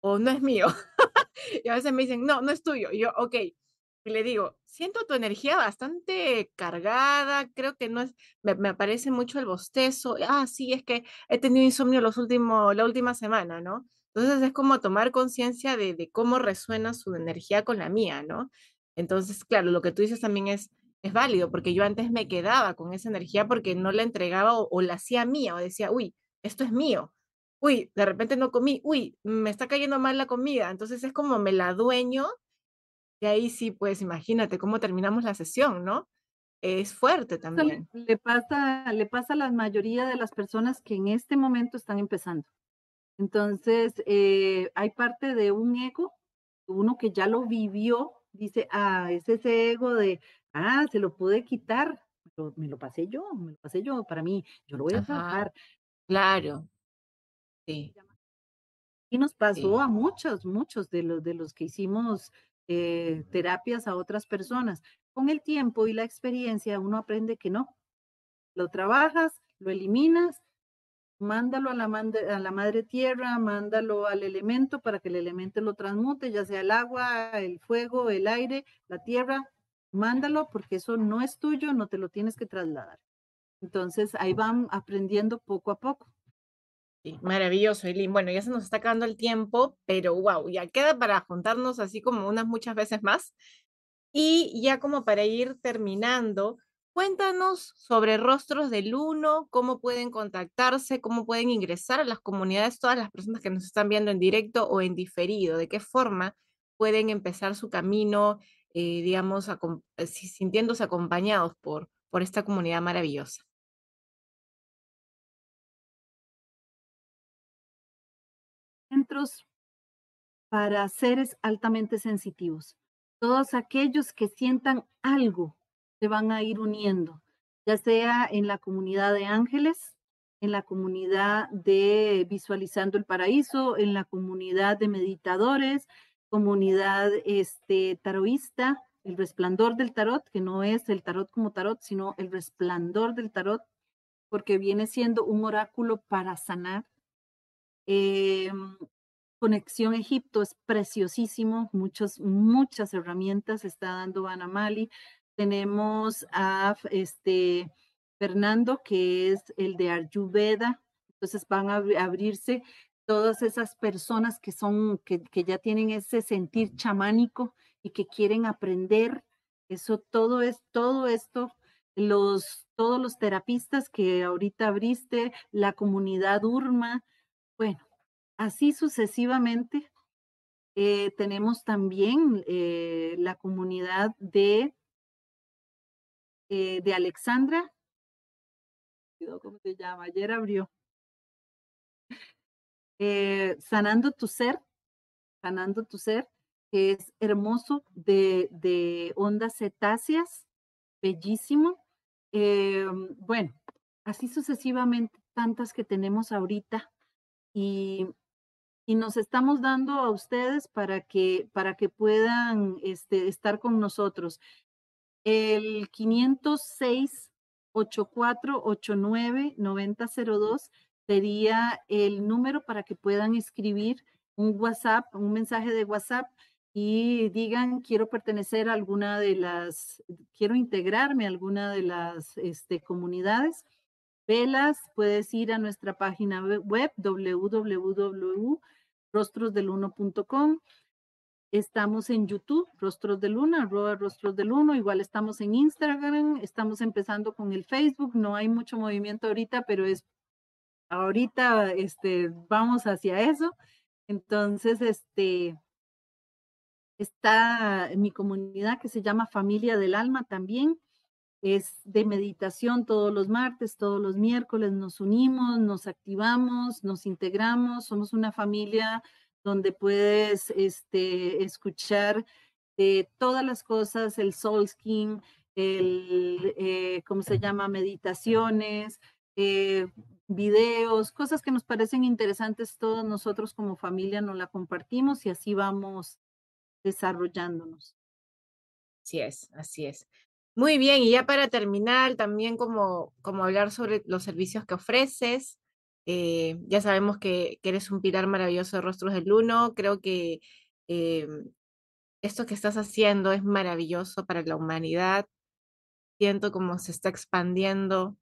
Speaker 1: o no es mío? Y a veces me dicen, no, no es tuyo. Yo, ok. Y le digo, siento tu energía bastante cargada, creo que no es, me, me aparece mucho el bostezo. Ah, sí, es que he tenido insomnio los últimos, la última semana, ¿no? Entonces es como tomar conciencia de, de cómo resuena su energía con la mía, ¿no? Entonces, claro, lo que tú dices también es, es válido, porque yo antes me quedaba con esa energía porque no la entregaba o, o la hacía mía o decía, uy, esto es mío uy, de repente no comí, uy, me está cayendo mal la comida. Entonces es como me la dueño y ahí sí, pues imagínate cómo terminamos la sesión, ¿no? Es fuerte
Speaker 2: le,
Speaker 1: también.
Speaker 2: le pasa, le pasa a la mayoría de las personas que en este momento están empezando. Entonces, eh, hay parte de un ego, uno que ya lo vivió, dice, ah, es ese ego de, ah, se lo pude quitar, pero me lo pasé yo, me lo pasé yo para mí, yo lo voy a
Speaker 1: Ajá,
Speaker 2: trabajar.
Speaker 1: claro, sí,
Speaker 2: Y nos pasó
Speaker 1: sí.
Speaker 2: a muchos, muchos de los de los que hicimos, eh, terapias a otras personas. Con el tiempo y la experiencia, uno aprende que no, lo trabajas, lo eliminas, mándalo a la, a la madre tierra, mándalo al elemento para que el elemento lo transmute, ya sea el agua, el fuego, el aire, la tierra, mándalo porque eso no es tuyo, no te lo tienes que trasladar. Entonces ahí van aprendiendo poco a poco.
Speaker 1: Sí, maravilloso, Eileen. Bueno, ya se nos está acabando el tiempo, pero wow, ya queda para juntarnos así como unas muchas veces más. Y ya como para ir terminando, Cuéntanos sobre Rostros del Uno, cómo pueden contactarse, cómo pueden ingresar a las comunidades, todas las personas que nos están viendo en directo o en diferido, de qué forma pueden empezar su camino, eh, digamos, eh, sintiéndose acompañados por, por esta comunidad maravillosa.
Speaker 2: Centros para seres altamente sensitivos. Todos aquellos que sientan algo se van a ir uniendo, ya sea en la comunidad de ángeles, en la comunidad de Visualizando el Paraíso, en la comunidad de meditadores, comunidad este, taroísta, el resplandor del tarot, que no es el tarot como tarot, sino el resplandor del tarot, porque viene siendo un oráculo para sanar. Em, Conexión Egipto es preciosísimo, muchas, muchas herramientas está dando Banamali tenemos a este Fernando, que es el de Ayurveda. Entonces van a abrirse todas esas personas que son, que, que ya tienen ese sentir chamánico y que quieren aprender. Eso todo es, todo esto, los, todos los terapistas que ahorita abriste, la comunidad Urma, bueno, así sucesivamente. Eh, tenemos también eh, la comunidad de eh, de Alexandra. ¿Cómo se llama? Ayer abrió. Eh, sanando tu ser, sanando tu ser, que es hermoso, de, de ondas cetáceas, bellísimo. Bueno, así sucesivamente, tantas que tenemos ahorita y, y, nos estamos dando a ustedes para que, para que puedan este, estar con nosotros. El 506 8489 9002 sería el número para que puedan escribir un WhatsApp, un mensaje de WhatsApp y digan quiero pertenecer a alguna de las, quiero integrarme a alguna de las este, comunidades. Velas, puedes ir a nuestra página web www.rostrosdeluno.com Estamos en YouTube, Rostros de Luna, arroba Rostros del. Igual estamos en Instagram, estamos empezando con el Facebook. No hay mucho movimiento ahorita, pero es ahorita este, vamos hacia eso. Entonces, este, está mi comunidad que se llama Familia del Alma también. Es de meditación todos los martes, todos los miércoles nos unimos, nos activamos, nos integramos, somos una familia donde puedes este, escuchar de todas las cosas, el soul skin, el, eh, ¿cómo se llama? Meditaciones, eh, videos, cosas que nos parecen interesantes, todos nosotros como familia nos la compartimos y así vamos desarrollándonos.
Speaker 1: Así es, así es. Muy bien, y ya para terminar, también como, como hablar sobre los servicios que ofreces, eh, ya sabemos que, eres un pilar maravilloso de Rostros del Uno. Creo que eh, esto que estás haciendo es maravilloso para la humanidad. Siento como se está expandiendo,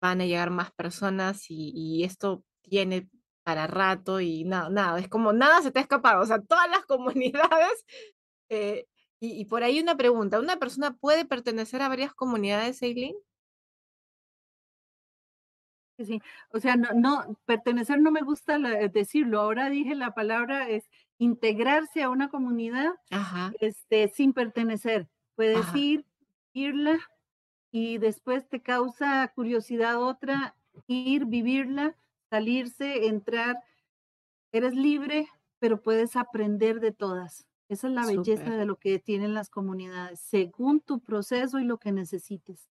Speaker 1: van a llegar más personas y, esto tiene para rato y nada, nada, es como nada se te ha escapado, o sea, todas las comunidades. Eh, y, y, por ahí una pregunta, ¿una persona puede pertenecer a varias comunidades, Eileen?
Speaker 2: Sí, o sea, no, no, pertenecer no me gusta decirlo. Ahora dije la palabra es integrarse a una comunidad este, sin pertenecer. Puedes ir, irla y después te causa curiosidad otra, ir, vivirla, salirse, entrar. Eres libre, pero puedes aprender de todas. Esa es la belleza de lo que tienen las comunidades, según tu proceso y lo que necesites.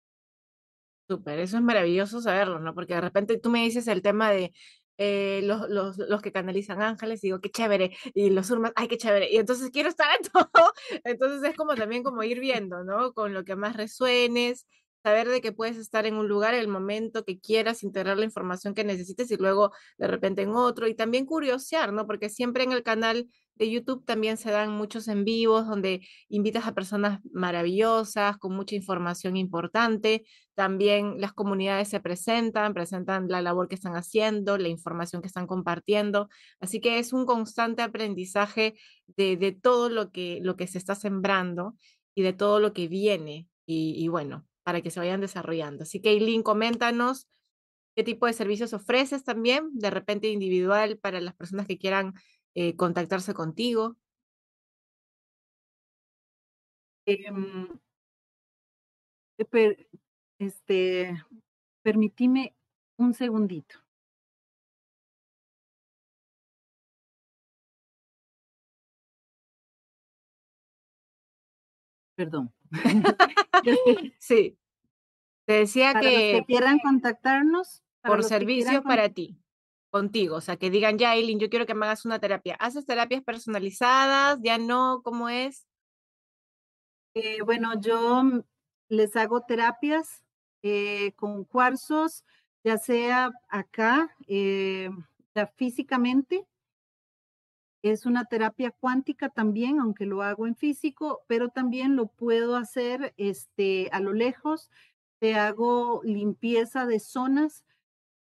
Speaker 1: Súper, eso es maravilloso saberlo, ¿no? Porque de repente tú me dices el tema de eh, los, los, los, que canalizan ángeles, digo, qué chévere, y los urmas, ay, qué chévere, y entonces quiero estar en todo, entonces es como también como ir viendo, ¿no? Con lo que más resuenes, saber de que puedes estar en un lugar, el momento que quieras, integrar la información que necesites y luego de repente en otro. Y también curiosear, ¿no? Porque siempre en el canal de YouTube también se dan muchos en vivos donde invitas a personas maravillosas, con mucha información importante. También las comunidades se presentan, presentan la labor que están haciendo, la información que están compartiendo. Así que es un constante aprendizaje de, todo lo que, lo que se está sembrando y de todo lo que viene. Y, y bueno, para que se vayan desarrollando. Así que, Eileen, coméntanos qué tipo de servicios ofreces también, de repente individual para las personas que quieran eh, contactarse contigo.
Speaker 2: Em, eh, per- este, permitime un segundito, perdón.
Speaker 1: Sí, te decía
Speaker 2: Para los que
Speaker 1: que
Speaker 2: quieran contactarnos,
Speaker 1: por
Speaker 2: que con
Speaker 1: para ti, contigo, o sea, que digan, ya, Eileen, yo quiero que me hagas una terapia. ¿Haces terapias personalizadas? ¿Ya no? ¿Cómo es?
Speaker 2: eh, bueno, yo, mm, les hago terapias, eh, con cuarzos, ya sea acá, eh, ya físicamente, es una terapia cuántica también, aunque lo hago en físico, pero también lo puedo hacer, este, a lo lejos. Te hago limpieza de zonas.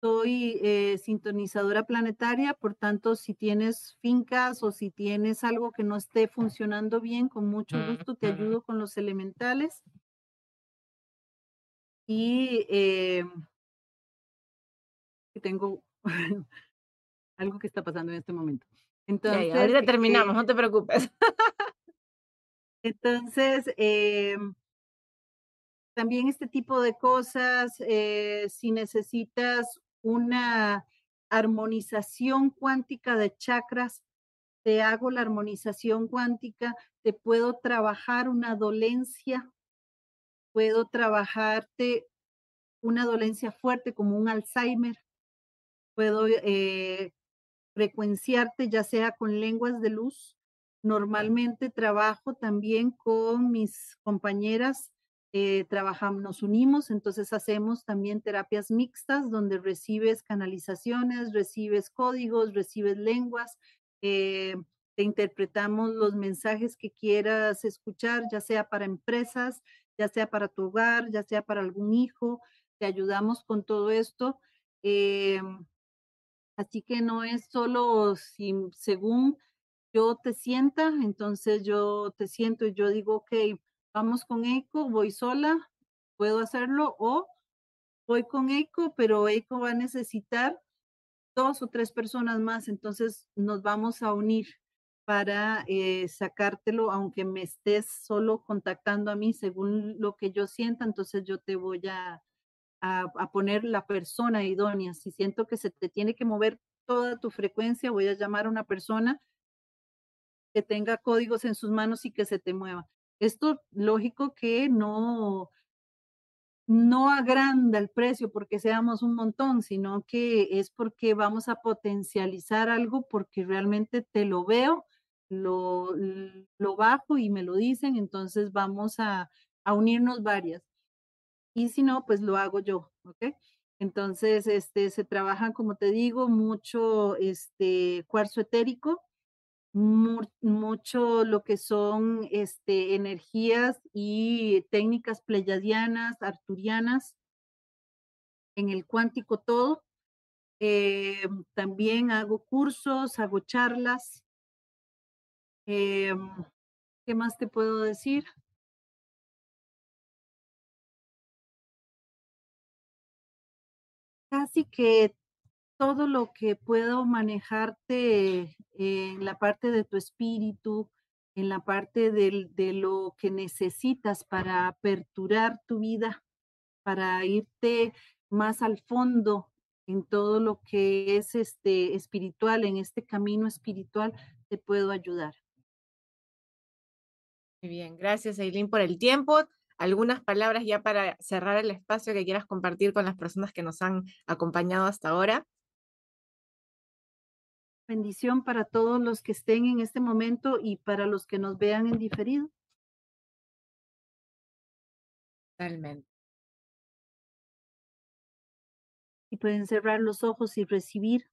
Speaker 2: Soy, eh, sintonizadora planetaria, por tanto, si tienes fincas o si tienes algo que no esté funcionando bien, con mucho gusto te ayudo con los elementales. Y, que tengo algo que está pasando en este momento.
Speaker 1: Ya, ya,
Speaker 2: Entonces,
Speaker 1: ahorita terminamos, no
Speaker 2: eh,
Speaker 1: te preocupes.
Speaker 2: entonces, em También este tipo de cosas, eh, si necesitas una armonización cuántica de chakras, te hago la armonización cuántica, te puedo trabajar una dolencia, puedo trabajarte una dolencia fuerte como un Alzheimer, puedo eh, frecuenciarte, ya sea con lenguas de luz. Normalmente trabajo también con mis compañeras, eh, trabajamos, nos unimos, entonces hacemos también terapias mixtas donde recibes canalizaciones, recibes códigos, recibes lenguas, eh, te interpretamos los mensajes que quieras escuchar, ya sea para empresas, ya sea para tu hogar, ya sea para algún hijo, te ayudamos con todo esto. em, Así que no es solo si según yo te sienta, entonces yo te siento y yo digo, okey, vamos con Eiko, voy sola, puedo hacerlo, o voy con Eiko, pero Eiko va a necesitar 2 o 3 personas más, entonces nos vamos a unir para, eh, sacártelo, aunque me estés solo contactando a mí según lo que yo sienta, entonces yo te voy a a, a poner la persona idónea. Si siento que se te tiene que mover toda tu frecuencia, voy a llamar a una persona que tenga códigos en sus manos y que se te mueva. Esto, lógico que no, no agranda el precio porque seamos un montón, sino que es porque vamos a potencializar algo porque realmente te lo veo, lo, lo bajo y me lo dicen, entonces vamos a, a unirnos varias. Y si no, pues lo hago yo, ¿ok? Entonces, este, se trabaja, como te digo, mucho, este, cuarzo etérico, mucho lo que son, este, energías y técnicas pleyadianas, arturianas, en el cuántico todo. Em, también hago cursos, hago charlas. Em, ¿qué más te puedo decir? Casi que todo lo que puedo manejarte en la parte de tu espíritu, en la parte del de lo que necesitas para aperturar tu vida, para irte más al fondo en todo lo que es, este, espiritual, en este camino espiritual, te puedo ayudar.
Speaker 1: Muy bien, gracias, Eileen, por el tiempo. Algunas palabras ya para cerrar el espacio que quieras compartir con las personas que nos han acompañado hasta ahora.
Speaker 2: Bendición para todos los que estén en este momento y para los que nos vean en diferido.
Speaker 1: Totalmente.
Speaker 2: Y pueden cerrar los ojos y recibir.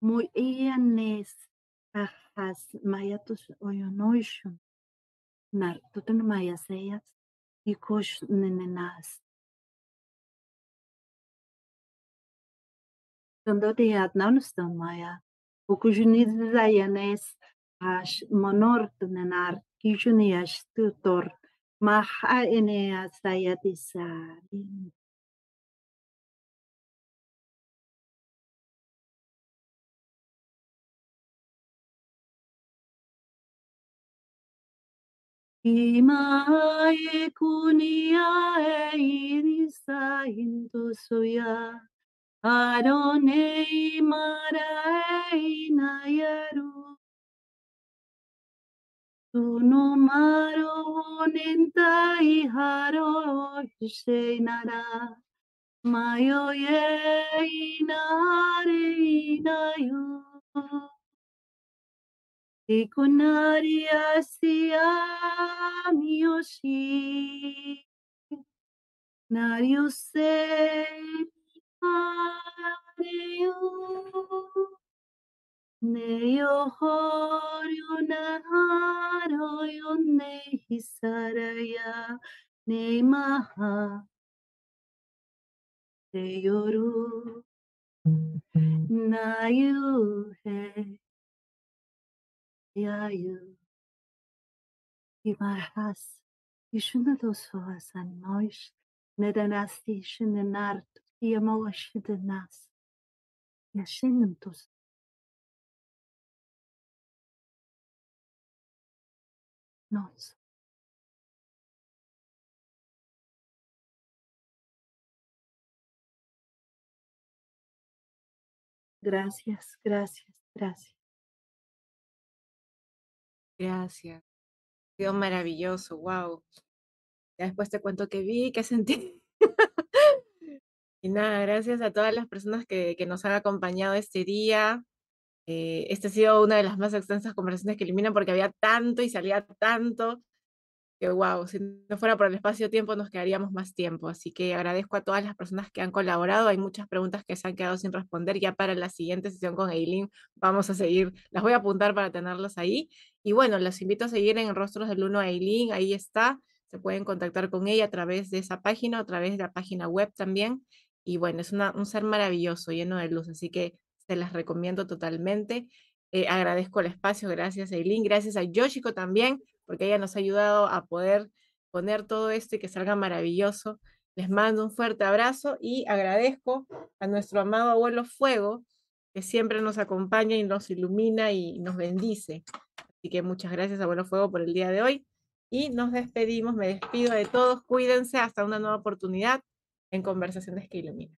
Speaker 2: muy ienes kajas maya tus oyonoishun nar tutun maya seyas ikosh nenenas Tandotihat nanustan maya ukujuniz zayanes ash monor tunenar kijunias tutor maha eneas sayatisa Ima ekunia eiriza intuzuia, aronei mara yaru Tuno maro honenta iharo iseinara, maio einare inaio. Ikunari asiam yoshi. Nariuse Areu Neyo ne naharoyo nehisaraya neimaha Teyoru mm-hmm. Nayuhe Yayu. Imarhas, Ishunadosvas Anmoish, Nedanasti Shinenart, Yamoashidenas, Yashinantos. Nós. Gracias, gracias, gracias.
Speaker 1: Gracias. Quedó maravilloso, wow. Ya después te cuento qué vi, qué sentí. y nada, gracias a todas las personas que, que nos han acompañado este día. Eh, esta ha sido una de las más extensas conversaciones que eliminan porque había tanto y salía tanto que wow, si no fuera por el espacio-tiempo nos quedaríamos más tiempo. Así que agradezco a todas las personas que han colaborado. Hay muchas preguntas que se han quedado sin responder. Ya para la siguiente sesión con Eileen vamos a seguir. Las voy a apuntar para tenerlas ahí. Y bueno, los invito a seguir en Rostros del Uno a Eileen. Ahí está. Se pueden contactar con ella a través de esa página, a través de la página web también. Y bueno, es una, un ser maravilloso, lleno de luz. Así que se las recomiendo totalmente. Eh, agradezco el espacio, gracias Eileen, gracias a Yoshiko también, porque ella nos ha ayudado a poder poner todo esto y que salga maravilloso. Les mando un fuerte abrazo y agradezco a nuestro amado abuelo Fuego, que siempre nos acompaña y nos ilumina y nos bendice. Así que muchas gracias, abuelo Fuego, por el día de hoy. Y nos despedimos, me despido de todos, cuídense hasta una nueva oportunidad en Conversaciones que Iluminan.